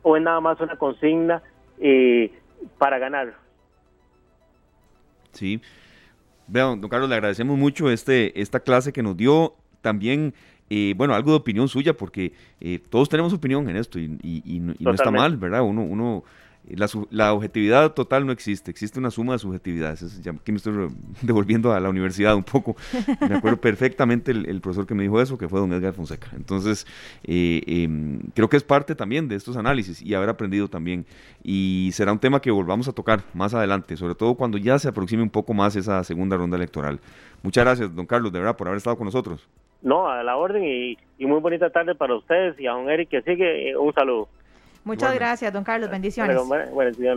o es nada más una consigna eh, para ganar. Sí. Vean, don Carlos, le agradecemos mucho este, esta clase que nos dio. También, eh, bueno, algo de opinión suya, porque eh, todos tenemos opinión en esto y, y no está mal, ¿verdad? Uno, uno la, objetividad total no existe, existe una suma de subjetividades. aquí me estoy devolviendo a la universidad un poco. Me acuerdo perfectamente el, profesor que me dijo eso, que fue don Edgar Fonseca. Entonces, eh, em, creo que es parte también de estos análisis y haber aprendido también. Y será un tema que volvamos a tocar más adelante, sobre todo cuando ya se aproxime un poco más esa segunda ronda electoral. Muchas gracias, don Carlos, de verdad, por haber estado con nosotros. No, a la orden y, y muy bonita tarde para ustedes y a don Eric que sigue, un saludo. Muchas gracias, don Carlos. Bendiciones.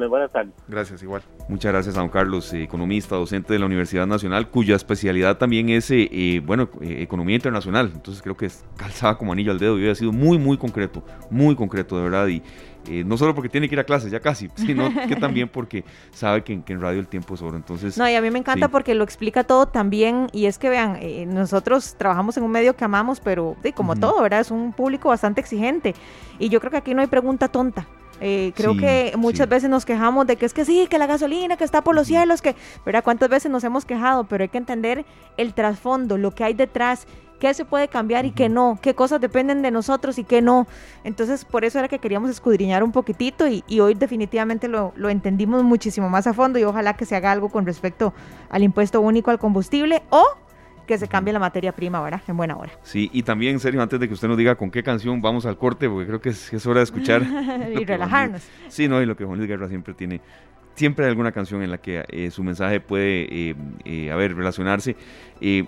buenas tardes. Gracias, igual. Muchas gracias a don Carlos, eh, economista, docente de la Universidad Nacional, cuya especialidad también es, eh, eh, bueno, economía internacional. Entonces creo que es calzada como anillo al dedo y ha sido muy, muy concreto, muy concreto, de verdad. Y eh, no solo porque tiene que ir a clases, ya casi, sino que también porque sabe que, en radio el tiempo es oro. Entonces, no, y a mí me encanta porque lo explica todo también, y es que vean, eh, nosotros trabajamos en un medio que amamos, pero como todo, ¿verdad? Es un público bastante exigente, y yo creo que aquí no hay pregunta tonta. Eh, creo que muchas veces nos quejamos de que es que sí, que la gasolina, que está por los cielos, que, ¿verdad? ¿Cuántas veces nos hemos quejado? Pero hay que entender el trasfondo, lo que hay detrás, qué se puede cambiar y qué no, qué cosas dependen de nosotros y qué no. Entonces, por eso era que queríamos escudriñar un poquitito y, hoy definitivamente lo, lo, entendimos muchísimo más a fondo y ojalá que se haga algo con respecto al impuesto único al combustible o que se cambie la materia prima, ¿verdad? En buena hora. Sí, y también, en serio, antes de que usted nos diga con qué canción vamos al corte, porque creo que es, hora de escuchar. y relajarnos. sí, no, y lo que Juan Luis Guerra siempre tiene siempre hay alguna canción en la que eh, su mensaje puede, eh, eh, a ver, relacionarse.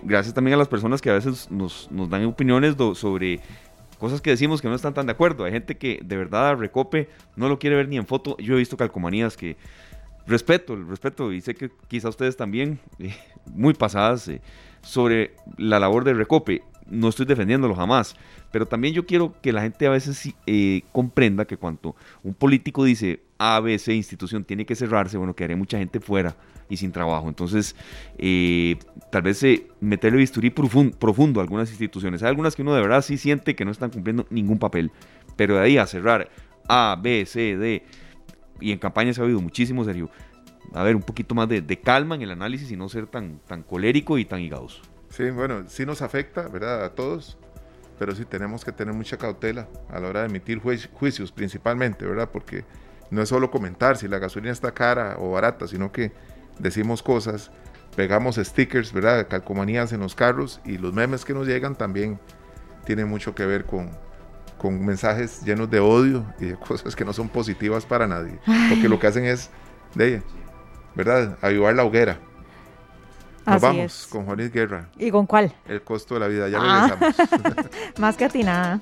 gracias también a las personas que a veces nos, nos dan opiniones sobre cosas que decimos que no están tan de acuerdo. Hay gente que de verdad Recope no lo quiere ver ni en foto. Yo he visto calcomanías que respeto, respeto, y sé que quizá ustedes también, muy pasadas, sobre la labor de Recope. No estoy defendiéndolo jamás, pero también yo quiero que la gente a veces comprenda que cuando un político dice ABC institución tiene que cerrarse, bueno, quedaría mucha gente fuera y sin trabajo. Entonces, eh, tal vez eh, meterle bisturí profundo, a algunas instituciones. Hay algunas que uno de verdad sí siente que no están cumpliendo ningún papel, pero de ahí a cerrar A, B, C, D, y en campaña se ha habido muchísimo, serio. A ver, un poquito más de, calma en el análisis y no ser tan, tan colérico y tan higadoso. Sí, bueno, sí nos afecta, ¿verdad? A todos, pero sí tenemos que tener mucha cautela a la hora de emitir juicios, principalmente, ¿verdad? Porque no es solo comentar si la gasolina está cara o barata, sino que decimos cosas, pegamos stickers, ¿verdad? Calcomanías en los carros y los memes que nos llegan también tienen mucho que ver con, con mensajes llenos de odio y de cosas que no son positivas para nadie. Porque lo que hacen es, de, ¿verdad? Avivar la hoguera. Nos vamos con Juanis Guerra. ¿Y con cuál? El costo de la vida. Ya ah. regresamos. Más que atinada.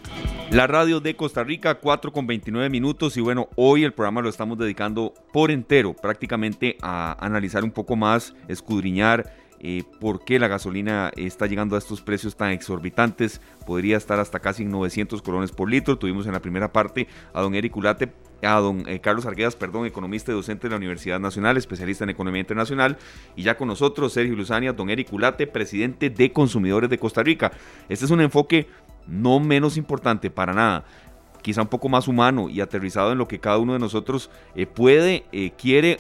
La radio de Costa Rica, 4 con 29 minutos. Y bueno, hoy el programa lo estamos dedicando por entero, prácticamente a analizar un poco más, escudriñar eh, por qué la gasolina está llegando a estos precios tan exorbitantes. Podría estar hasta casi 900 colones por litro. Tuvimos en la primera parte a don Eric a don eh, Carlos Arguedas, perdón, economista y docente de la Universidad Nacional, especialista en economía internacional. Y ya con nosotros Sergio Luzania, don Eric Ulate, presidente de Consumidores de Costa Rica. Este es un enfoque no menos importante para nada quizá un poco más humano y aterrizado en lo que cada uno de nosotros eh, puede, quiere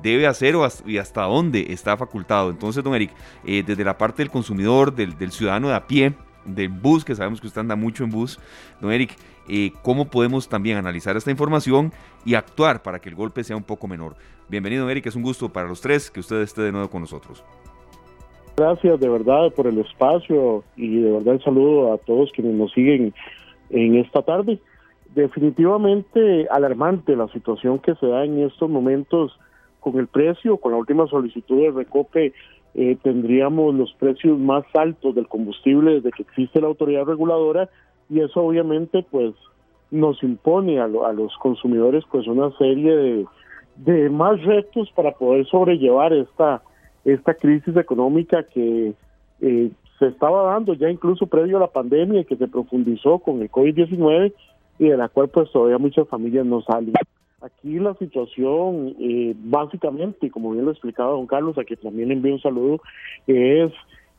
debe hacer o hasta, y hasta dónde está facultado. Entonces, don Eric, eh, desde la parte del consumidor, del, ciudadano de a pie, del bus, que sabemos que usted anda mucho en bus, don Eric, eh, ¿cómo podemos también analizar esta información y actuar para que el golpe sea un poco menor? Bienvenido, don Eric, es un gusto para los tres que usted esté de nuevo con nosotros. Gracias de verdad por el espacio y de verdad el saludo a todos quienes nos siguen en esta tarde. Definitivamente alarmante la situación que se da en estos momentos con el precio, con la última solicitud de Recope, eh, tendríamos los precios más altos del combustible desde que existe la autoridad reguladora y eso obviamente pues nos impone a, los consumidores pues una serie de, de más retos para poder sobrellevar esta esta crisis económica que eh, se estaba dando ya incluso previo a la pandemia y que se profundizó con el COVID-19 y de la cual pues todavía muchas familias no salen. Aquí la situación, eh, básicamente, como bien lo explicaba don Carlos, a quien también envío un saludo, es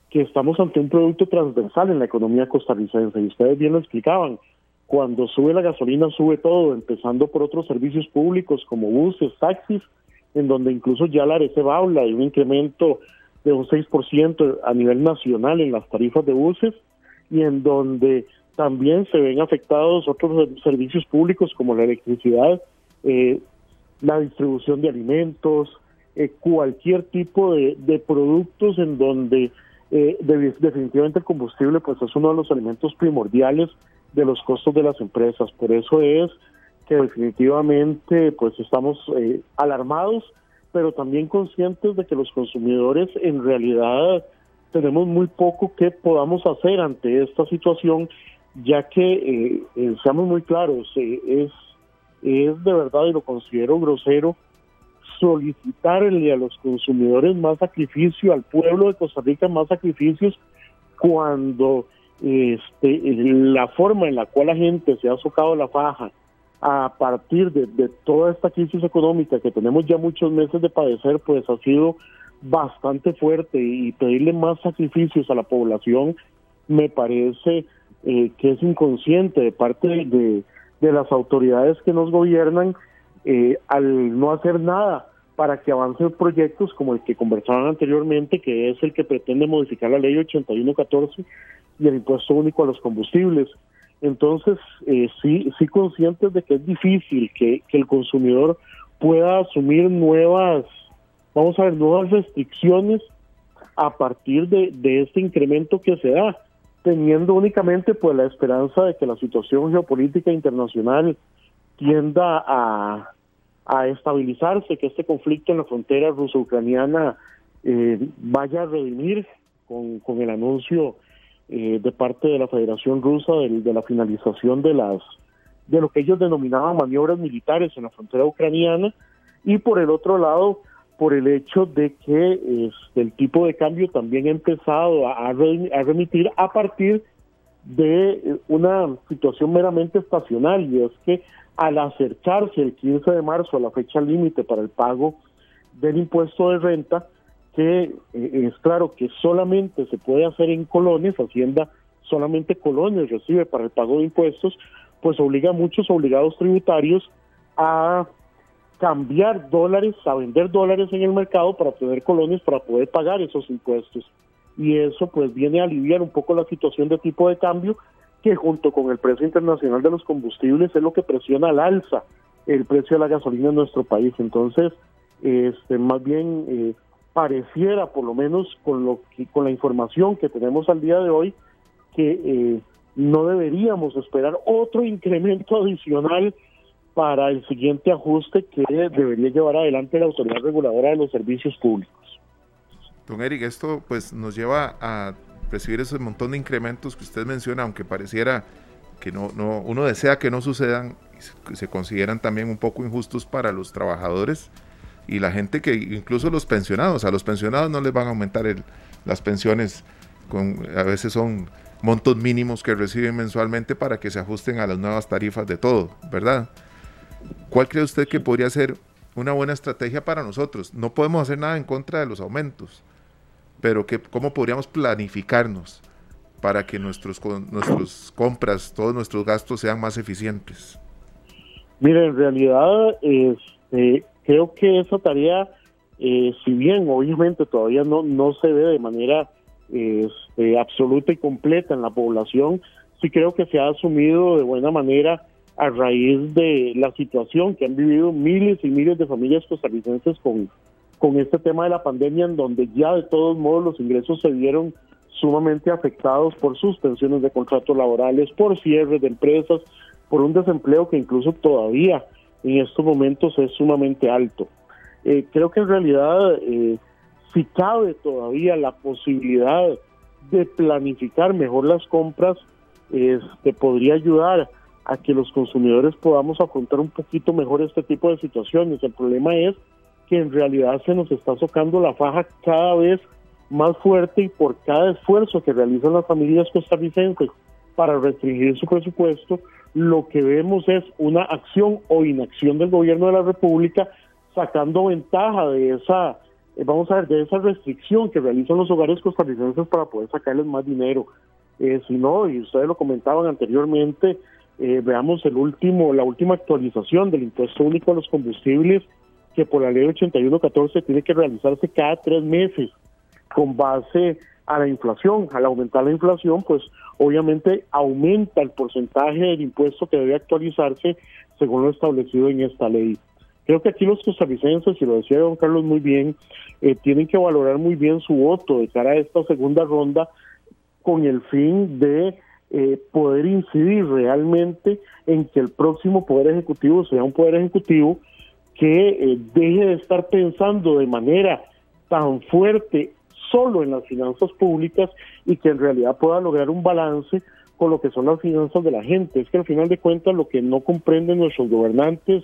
que estamos ante un producto transversal en la economía costarricense. Y ustedes bien lo explicaban, cuando sube la gasolina sube todo, empezando por otros servicios públicos como buses, taxis, en donde incluso ya la ARECEB habla de un incremento de un 6% a nivel nacional en las tarifas de buses y en donde también se ven afectados otros servicios públicos como la electricidad eh, la distribución de alimentos, eh, cualquier tipo de, productos en donde eh, definitivamente el combustible pues es uno de los elementos primordiales de los costos de las empresas. Por eso es que definitivamente pues estamos eh, alarmados, pero también conscientes de que los consumidores en realidad tenemos muy poco que podamos hacer ante esta situación, ya que, seamos muy claros, es es de verdad, y lo considero grosero, solicitarle a los consumidores más sacrificio, al pueblo de Costa Rica más sacrificios, cuando este, la forma en la cual la gente se ha socado la faja a partir de, toda esta crisis económica que tenemos ya muchos meses de padecer, pues ha sido bastante fuerte. Y pedirle más sacrificios a la población me parece eh, que es inconsciente de parte de, de las autoridades que nos gobiernan eh, al no hacer nada para que avancen proyectos como el que conversaban anteriormente, que es el que pretende modificar la ley 8114 y el impuesto único a los combustibles. Entonces, eh, sí, sí conscientes de que es difícil que, que el consumidor pueda asumir nuevas, vamos a ver, nuevas restricciones a partir de, de este incremento que se da teniendo únicamente pues la esperanza de que la situación geopolítica internacional tienda a, a estabilizarse, que este conflicto en la frontera ruso-ucraniana eh, vaya a redimir con, con el anuncio eh, de parte de la Federación Rusa de, de, la finalización de las de lo que ellos denominaban maniobras militares en la frontera ucraniana. Y por el otro lado por el hecho de que este, el tipo de cambio también ha empezado a, a, remitir a partir de eh, una situación meramente estacional y es que al acercarse el 15 de marzo a la fecha límite para el pago del impuesto de renta, que eh, es claro que solamente se puede hacer en colonias, Hacienda solamente colonias recibe para el pago de impuestos, pues obliga a muchos obligados tributarios a cambiar dólares a vender dólares en el mercado para obtener colonias para poder pagar esos impuestos. Y eso pues viene a aliviar un poco la situación de tipo de cambio que junto con el precio internacional de los combustibles es lo que presiona al alza el precio de la gasolina en nuestro país. Entonces, este más bien eh, pareciera por lo menos con lo que, con la información que tenemos al día de hoy que eh, no deberíamos esperar otro incremento adicional para el siguiente ajuste que debería llevar adelante la autoridad reguladora de los servicios públicos. Don Eric, esto pues nos lleva a recibir ese montón de incrementos que usted menciona, aunque pareciera que no, no uno desea que no sucedan, se consideran también un poco injustos para los trabajadores y la gente que incluso los pensionados, a los pensionados no les van a aumentar el, las pensiones, con, a veces son montos mínimos que reciben mensualmente para que se ajusten a las nuevas tarifas de todo, ¿verdad? ¿Cuál cree usted que podría ser una buena estrategia para nosotros? No podemos hacer nada en contra de los aumentos, pero que, ¿cómo podríamos planificarnos para que nuestros, nuestros compras, todos nuestros gastos sean más eficientes? Mire, en realidad este, creo que esa tarea, eh, si bien obviamente todavía no, no se ve de manera este, absoluta y completa en la población, sí creo que se ha asumido de buena manera a raíz de la situación que han vivido miles y miles de familias costarricenses con, con este tema de la pandemia, en donde ya de todos modos los ingresos se vieron sumamente afectados por suspensiones de contratos laborales, por cierres de empresas, por un desempleo que incluso todavía en estos momentos es sumamente alto. Eh, creo que en realidad eh, si cabe todavía la posibilidad de planificar mejor las compras, este, podría ayudar a que los consumidores podamos afrontar un poquito mejor este tipo de situaciones. El problema es que en realidad se nos está socando la faja cada vez más fuerte y por cada esfuerzo que realizan las familias costarricenses para restringir su presupuesto, lo que vemos es una acción o inacción del gobierno de la República sacando ventaja de esa eh, vamos a ver, de esa restricción que realizan los hogares costarricenses para poder sacarles más dinero. Eh, si no, y ustedes lo comentaban anteriormente, eh, veamos el último, la última actualización del impuesto único a los combustibles, que por la ley 8114 tiene que realizarse cada tres meses con base a la inflación. Al aumentar la inflación, pues obviamente aumenta el porcentaje del impuesto que debe actualizarse según lo establecido en esta ley. Creo que aquí los costarricenses, y lo decía don Carlos muy bien, eh, tienen que valorar muy bien su voto de cara a esta segunda ronda con el fin de eh, poder incidir realmente en que el próximo Poder Ejecutivo sea un Poder Ejecutivo que eh, deje de estar pensando de manera tan fuerte solo en las finanzas públicas y que en realidad pueda lograr un balance con lo que son las finanzas de la gente. Es que al final de cuentas lo que no comprenden nuestros gobernantes,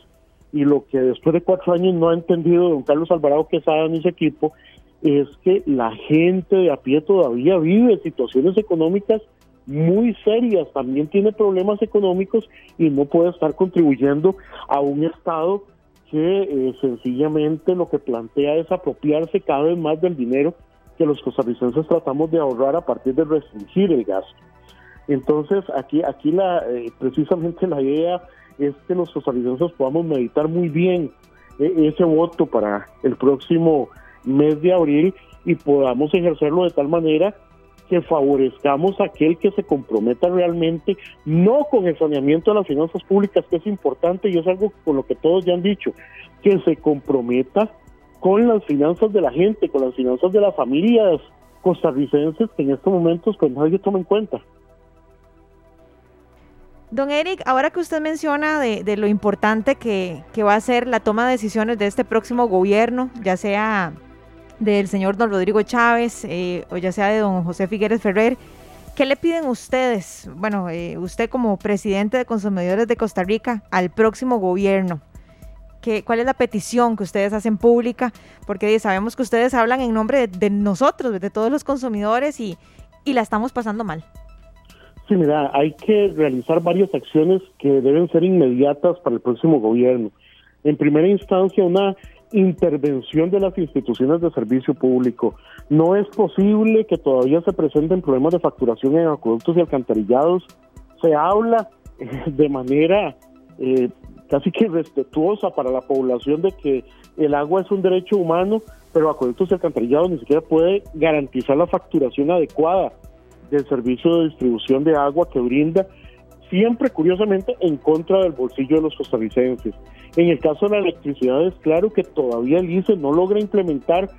y lo que después de cuatro años no ha entendido don Carlos Alvarado Quesada ni su equipo es que la gente de a pie todavía vive situaciones económicas muy serias, también tiene problemas económicos y no puede estar contribuyendo a un Estado que eh, sencillamente lo que plantea es apropiarse cada vez más del dinero que los costarricenses tratamos de ahorrar a partir de restringir el gasto. Entonces, aquí, aquí la, eh, precisamente la idea es que los costarricenses podamos meditar muy bien e, ese voto para el próximo mes de abril y podamos ejercerlo de tal manera que favorezcamos a aquel que se comprometa realmente, no con el saneamiento de las finanzas públicas, que es importante y es algo con lo que todos ya han dicho, que se comprometa con las finanzas de la gente, con las finanzas de las familias costarricenses que en estos momentos pues nadie toma en cuenta. Don Eric, ahora que usted menciona de, lo importante que, va a ser la toma de decisiones de este próximo gobierno, ya sea del señor don Rodrigo Chávez eh, o ya sea de don José Figueres Ferrer, ¿qué le piden ustedes, bueno, eh, usted como presidente de Consumidores de Costa Rica, al próximo gobierno? ¿Qué, ¿Cuál es la petición que ustedes hacen pública? Porque sabemos que ustedes hablan en nombre de, nosotros, de todos los consumidores y, y la estamos pasando mal. Sí, mira, hay que realizar varias acciones que deben ser inmediatas para el próximo gobierno. En primera instancia, una intervención de las instituciones de servicio público. No es posible que todavía se presenten problemas de facturación en acueductos y alcantarillados. Se habla eh, de manera eh, casi que respetuosa para la población de que el agua es un derecho humano, pero acueductos y alcantarillados ni siquiera puede garantizar la facturación adecuada del servicio de distribución de agua que brinda, siempre curiosamente en contra del bolsillo de los costarricenses. En el caso de la electricidad es claro que todavía el ICE no logra implementar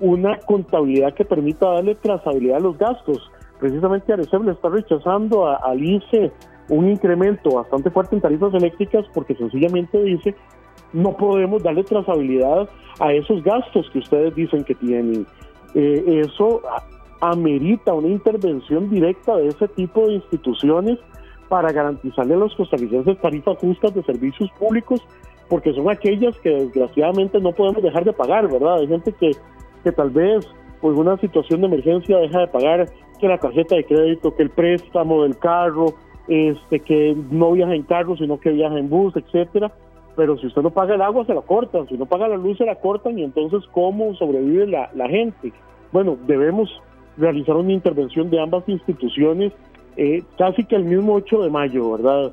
una contabilidad que permita darle trazabilidad a los gastos. precisamente Arecep le está rechazando al ICE un incremento bastante fuerte en tarifas eléctricas porque sencillamente dice no podemos darle trazabilidad a esos gastos que ustedes dicen que tienen. Eh, eso amerita una intervención directa de ese tipo de instituciones para garantizarle a los costarricenses tarifas justas de servicios públicos, porque son aquellas que desgraciadamente no podemos dejar de pagar, ¿verdad? Hay gente que, que tal vez por una situación de emergencia deja de pagar que la tarjeta de crédito, que el préstamo del carro, este, que no viaja en carro, sino que viaja en bus, etcétera. Pero si usted no paga el agua, se la cortan. Si no paga la luz, se la cortan. Y entonces, ¿cómo sobrevive la, la gente? Bueno, debemos realizar una intervención de ambas instituciones eh, casi que el mismo 8 de mayo, ¿verdad?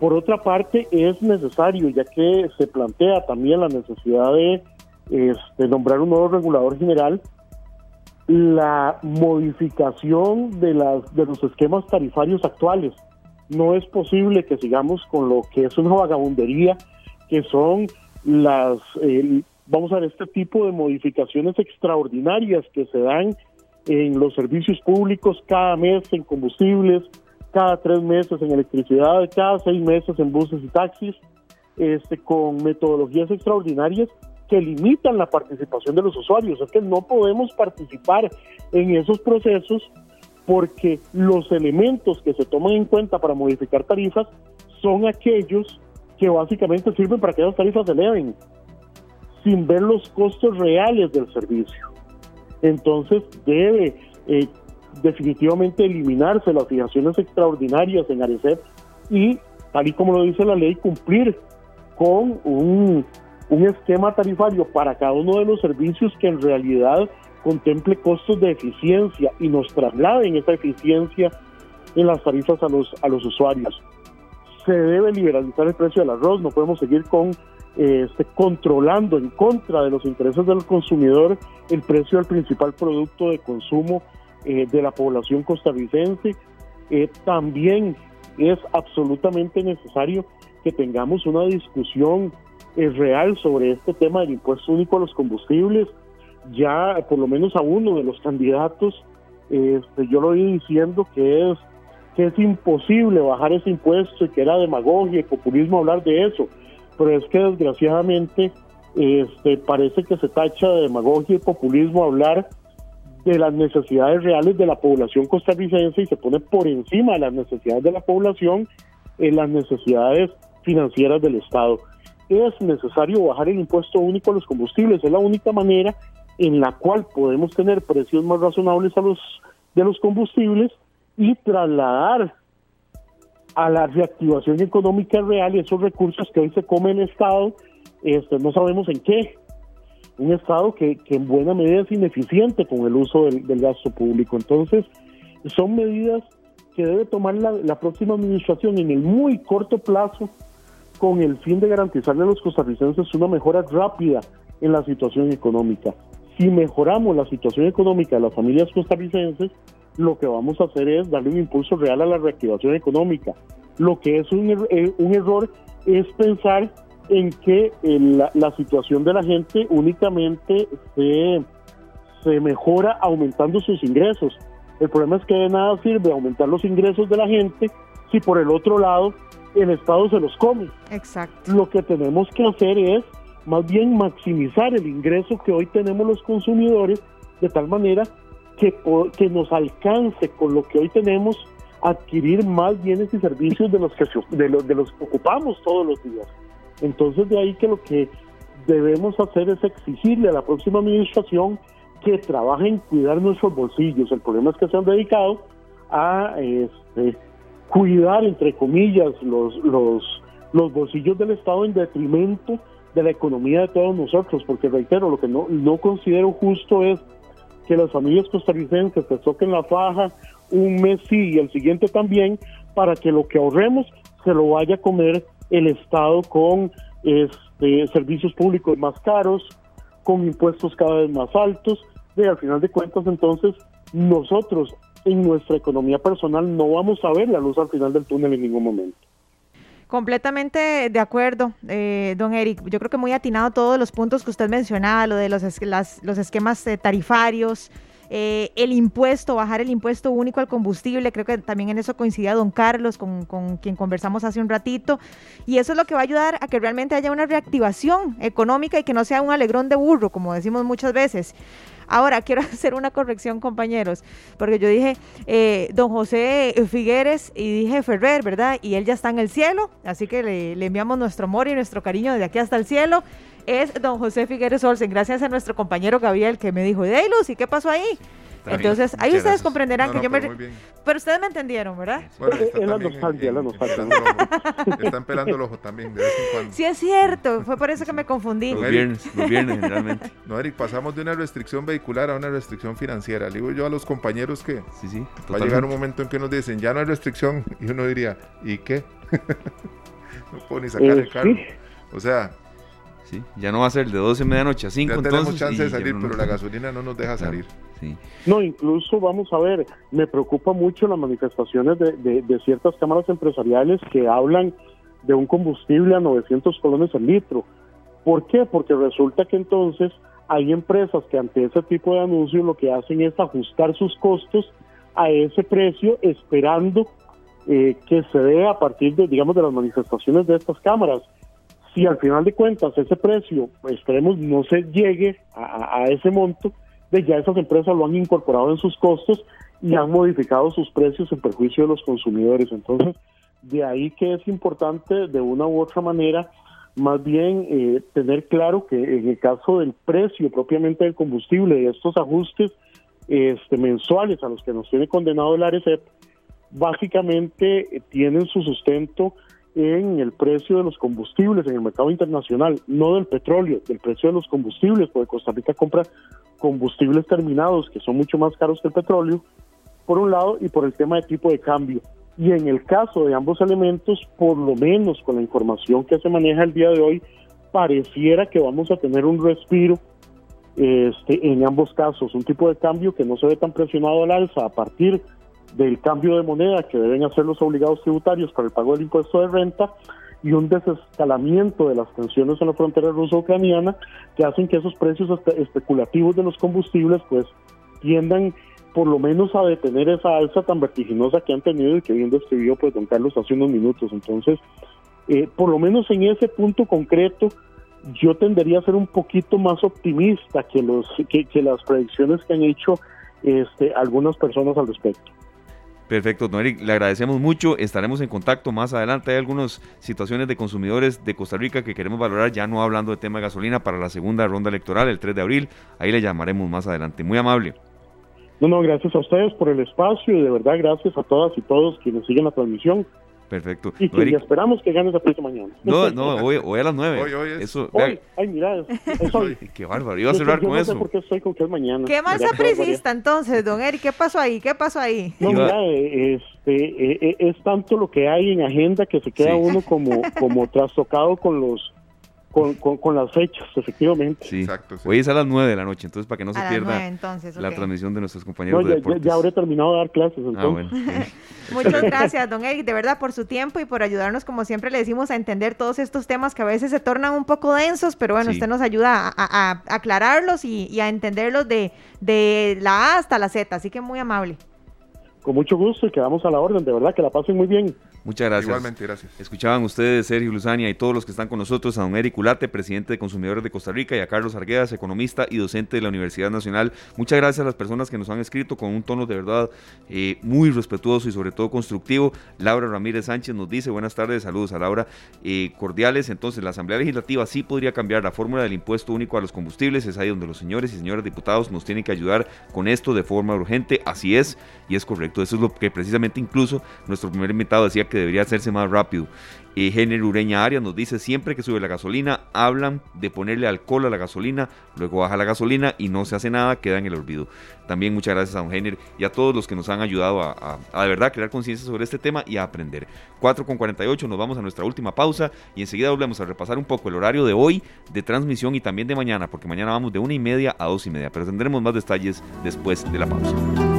Por otra parte, es necesario, ya que se plantea también la necesidad de este, nombrar un nuevo regulador general, la modificación de, las, de los esquemas tarifarios actuales. No es posible que sigamos con lo que es una vagabundería, que son las, vamos a ver, este tipo de modificaciones extraordinarias que se dan en los servicios públicos cada mes en combustibles, cada tres meses en electricidad, cada seis meses en buses y taxis, este, con metodologías extraordinarias que limitan la participación de los usuarios. Es que no podemos participar en esos procesos porque los elementos que se toman en cuenta para modificar tarifas son aquellos que básicamente sirven para que las tarifas se eleven, sin ver los costos reales del servicio. Entonces debe eh, definitivamente eliminarse las fijaciones extraordinarias en ARECEP y, tal y como lo dice la ley, cumplir con un, un esquema tarifario para cada uno de los servicios que en realidad contemple costos de eficiencia y nos trasladen esa eficiencia en las tarifas a los, a los usuarios. Se debe liberalizar el precio del arroz, no podemos seguir con este, controlando en contra de los intereses del consumidor el precio del principal producto de consumo eh, de la población costarricense. Eh, también es absolutamente necesario que tengamos una discusión eh, real sobre este tema del impuesto único a los combustibles. Ya por lo menos a uno de los candidatos, este, yo lo oí diciendo que es que es imposible bajar ese impuesto y que era demagogia y populismo hablar de eso pero es que desgraciadamente este, parece que se tacha de demagogia y populismo hablar de las necesidades reales de la población costarricense y se pone por encima de las necesidades de la población en las necesidades financieras del Estado. Es necesario bajar el impuesto único a los combustibles, es la única manera en la cual podemos tener precios más razonables a los de los combustibles y trasladar a la reactivación económica real y esos recursos que hoy se come el Estado, este, no sabemos en qué. Un Estado que, en buena medida es ineficiente con el uso del, gasto público. Entonces, son medidas que debe tomar la, próxima administración en el muy corto plazo con el fin de garantizarle a los costarricenses una mejora rápida en la situación económica. Si mejoramos la situación económica de las familias costarricenses, lo que vamos a hacer es darle un impulso real a la reactivación económica. Lo que es un, er-, eh, un error es pensar en que eh, la, la, situación de la gente únicamente se, se mejora aumentando sus ingresos. El problema es que de nada sirve aumentar los ingresos de la gente si por el otro lado el Estado se los come. Exacto. Lo que tenemos que hacer es más bien maximizar el ingreso que hoy tenemos los consumidores de tal manera que, que nos alcance con lo que hoy tenemos adquirir más bienes y servicios de los que de los, de los que ocupamos todos los días. Entonces de ahí que lo que debemos hacer es exigirle a la próxima administración que trabaje en cuidar nuestros bolsillos. El problema es que se han dedicado a este, cuidar, entre comillas, los, los, los bolsillos del Estado en detrimento de la economía de todos nosotros, porque reitero, lo que no, no considero justo es que las familias costarricenses se toquen la faja un mes y el siguiente también, para que lo que ahorremos se lo vaya a comer el Estado con este, servicios públicos más caros, con impuestos cada vez más altos, y al final de cuentas entonces nosotros en nuestra economía personal no vamos a ver la luz al final del túnel en ningún momento. Completamente de acuerdo, eh, don Eric. Yo creo que muy atinado todos los puntos que usted mencionaba, lo de los, los esquemas eh, tarifarios, eh, el impuesto, bajar el impuesto único al combustible, creo que también en eso coincidía don Carlos, con, con quien conversamos hace un ratito, y eso es lo que va a ayudar a que realmente haya una reactivación económica y que no sea un alegrón de burro, como decimos muchas veces. Ahora, quiero hacer una corrección, compañeros, porque yo dije eh, don José Figueres y dije Ferrer, ¿verdad? Y él ya está en el cielo, así que le, enviamos nuestro amor y nuestro cariño desde aquí hasta el cielo. Es don José Figueres Olsen, gracias a nuestro compañero Gabriel que me dijo, hey ¿y qué pasó ahí? Entonces, ahí ustedes comprenderán que yo me... Pero, ustedes me entendieron, ¿verdad? Bueno, es la nostalgia, la nostalgia. Están pelando el ojo también, de vez en cuando. Sí, es cierto. Fue por eso que me confundí. Los viernes, los viernes generalmente. No, Eric, pasamos de una restricción vehicular a una restricción financiera. Le digo yo a los compañeros que sí, sí, va a llegar un momento en que nos dicen, ya no hay restricción. Y uno diría, ¿y qué? no puedo ni sacar el carro. O sea, Sí, ya no va a ser de 12 de medianoche a 5. Ya tenemos chance de salir, pero la gasolina no nos deja salir. Sí. No, incluso vamos a ver, me preocupa mucho las manifestaciones de, de, ciertas cámaras empresariales que hablan de un combustible a 900 colones el litro. ¿Por qué? Porque resulta que entonces hay empresas que ante ese tipo de anuncios lo que hacen es ajustar sus costos a ese precio esperando eh, que se dé a partir de, digamos, de las manifestaciones de estas cámaras si al final de cuentas ese precio, esperemos, no se llegue a, ese monto, de ya esas empresas lo han incorporado en sus costos y han modificado sus precios en perjuicio de los consumidores. Entonces, de ahí que es importante de una u otra manera más bien eh, tener claro que en el caso del precio propiamente del combustible y estos ajustes este, mensuales a los que nos tiene condenado el ARECEP, básicamente eh, tienen su sustento en el precio de los combustibles en el mercado internacional, no del petróleo, del precio de los combustibles, porque Costa Rica compra combustibles terminados que son mucho más caros que el petróleo, por un lado, y por el tema de tipo de cambio. Y en el caso de ambos elementos, por lo menos con la información que se maneja el día de hoy, pareciera que vamos a tener un respiro este, en ambos casos, un tipo de cambio que no se ve tan presionado al alza a partir del cambio de moneda que deben hacer los obligados tributarios para el pago del impuesto de renta y un desescalamiento de las tensiones en la frontera ruso-ucraniana que hacen que esos precios especulativos de los combustibles pues tiendan por lo menos a detener esa alza tan vertiginosa que han tenido y que bien describió pues don Carlos hace unos minutos. Entonces, eh, por lo menos en ese punto concreto, yo tendería a ser un poquito más optimista que los que, que las predicciones que han hecho este, algunas personas al respecto. Perfecto, don Eric, le agradecemos mucho, estaremos en contacto más adelante. Hay algunas situaciones de consumidores de Costa Rica que queremos valorar, ya no hablando de tema de gasolina, para la segunda ronda electoral, el 3 de abril. Ahí le llamaremos más adelante. Muy amable. No, no, gracias a ustedes por el espacio y de verdad gracias a todas y todos quienes siguen la transmisión. Perfecto. Y, esperamos que ganes a precio mañana. No, no, hoy, hoy a las 9. Hoy, hoy es. Eso, hoy, ay, mira, es hoy. Qué bárbaro, iba a cerrar con eso. No sé por qué estoy con que es mañana. Qué mal sapricista entonces, don Eric, ¿qué pasó ahí? ¿Qué pasó ahí? No, mira, este, eh, eh, es tanto lo que hay en agenda que se queda uno como, como trastocado con los con, las fechas, efectivamente. Sí. Exacto, Hoy es a las 9 de la noche, entonces para que no se pierda la transmisión de nuestros compañeros de ya, deportes. Ya, habré terminado de dar clases. Ah, bueno, Muchas gracias, don Eric, de verdad, por su tiempo y por ayudarnos, como siempre le decimos, a entender todos estos temas que a veces se tornan un poco densos, pero bueno, usted nos ayuda a, aclararlos y, a entenderlos de, de la A hasta la Z, así que muy amable. Con mucho gusto y quedamos a la orden, de verdad, que la pasen muy bien. Muchas gracias. Igualmente, gracias. Escuchaban ustedes, Sergio Luzania, y todos los que están con nosotros, a don Eric Ulate, presidente de Consumidores de Costa Rica, y a Carlos Arguedas, economista y docente de la Universidad Nacional. Muchas gracias a las personas que nos han escrito con un tono de verdad eh, muy respetuoso y sobre todo constructivo. Laura Ramírez Sánchez nos dice, buenas tardes, saludos a Laura, eh, cordiales. Entonces, la Asamblea Legislativa sí podría cambiar la fórmula del impuesto único a los combustibles. Es ahí donde los señores y señoras diputados nos tienen que ayudar con esto de forma urgente. Así es, y es correcto. Eso es lo que precisamente incluso nuestro primer invitado decía que debería hacerse más rápido. Eh, Ureña Arias nos dice, siempre que sube la gasolina, hablan de ponerle alcohol a la gasolina, luego baja la gasolina y no se hace nada, queda en el olvido. También muchas gracias a don Género y a todos los que nos han ayudado a, de verdad crear conciencia sobre este tema y a aprender. 4 con 48, nos vamos a nuestra última pausa y enseguida volvemos a repasar un poco el horario de hoy, de transmisión y también de mañana, porque mañana vamos de una y media a dos y media, pero tendremos más detalles después de la pausa.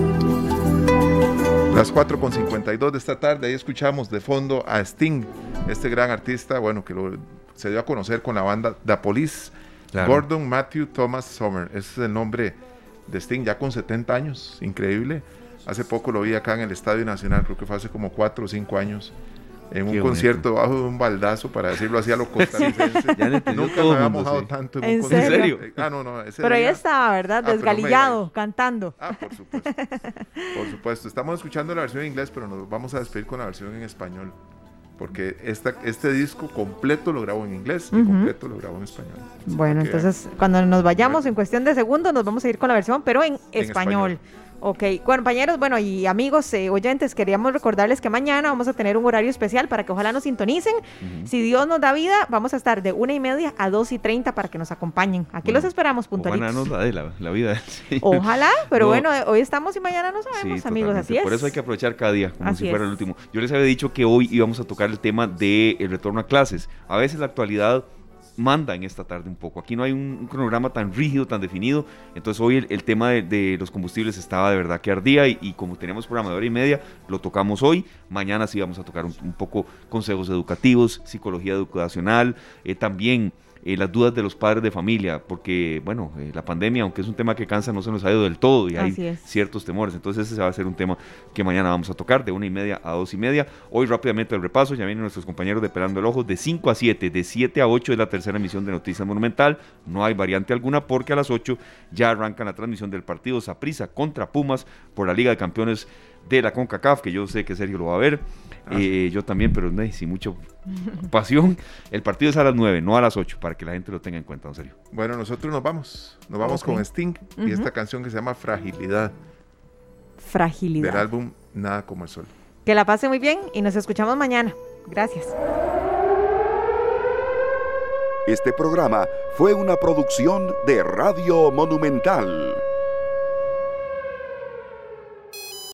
Las 4.52 de esta tarde, ahí escuchamos de fondo a Sting, este gran artista, bueno, que se dio a conocer con la banda The Police, Gordon Matthew Thomas Sommer, ese es el nombre de Sting, ya con 70 años, increíble. Hace poco lo vi acá en el Estadio Nacional, creo que fue hace como 4 o 5 años en un concierto bajo de un baldazo, para decirlo así a lo costarricense. Nunca me había mojado tanto en, un serio? Ah, no, no. pero ahí estaba, ¿verdad? Ah, Desgalillado, cantando. Ah, por supuesto. por supuesto. Estamos escuchando la versión en inglés, pero nos vamos a despedir con la versión en español. Porque esta, este disco completo lo grabo en inglés y completo lo grabo en español. Bueno, entonces cuando nos vayamos en cuestión de segundos nos vamos a ir con la versión, pero en, español. Ok, compañeros, bueno, y amigos eh, oyentes, queríamos recordarles que mañana vamos a tener un horario especial para que ojalá nos sintonicen. Si Dios nos da vida, vamos a estar de una y media a dos y treinta para que nos acompañen. Aquí los esperamos puntualitos. Nos da de la, vida. Ojalá, pero bueno, hoy estamos y mañana no sabemos, amigos, así es. Por eso hay que aprovechar cada día, como si fuera el último. Yo les había dicho que hoy íbamos a tocar el tema del el retorno a clases. A veces la actualidad manda en esta tarde un poco. Aquí no hay un, cronograma tan rígido, tan definido. Entonces hoy el, tema de, los combustibles estaba de verdad que ardía y, como tenemos programa de hora y media, lo tocamos hoy. Mañana sí vamos a tocar un, poco consejos educativos, psicología educacional, eh, también eh, las dudas de los padres de familia, porque, bueno, eh, la pandemia, aunque es un tema que cansa, no se nos ha ido del todo y hay ciertos temores. Entonces, ese va a ser un tema que mañana vamos a tocar de una y media a dos y media. Hoy, rápidamente, el repaso. Ya vienen nuestros compañeros de Pelando el Ojo de 5 a 7, de 7 a 8 es la tercera emisión de Noticias Monumental. No hay variante alguna porque a las 8 ya arrancan la transmisión del partido Saprisa contra Pumas por la Liga de Campeones de la CONCACAF, que yo sé que Sergio lo va a ver. Ah, eh, yo también, pero no, sin mucha pasión. El partido es a las 9, no a las 8, para que la gente lo tenga en cuenta, en serio. Bueno, nosotros nos vamos. Nos vamos con Sting y esta canción que se llama Fragilidad. Fragilidad. Del álbum Nada como el Sol. Que la pase muy bien y nos escuchamos mañana. Gracias. Este programa fue una producción de Radio Monumental.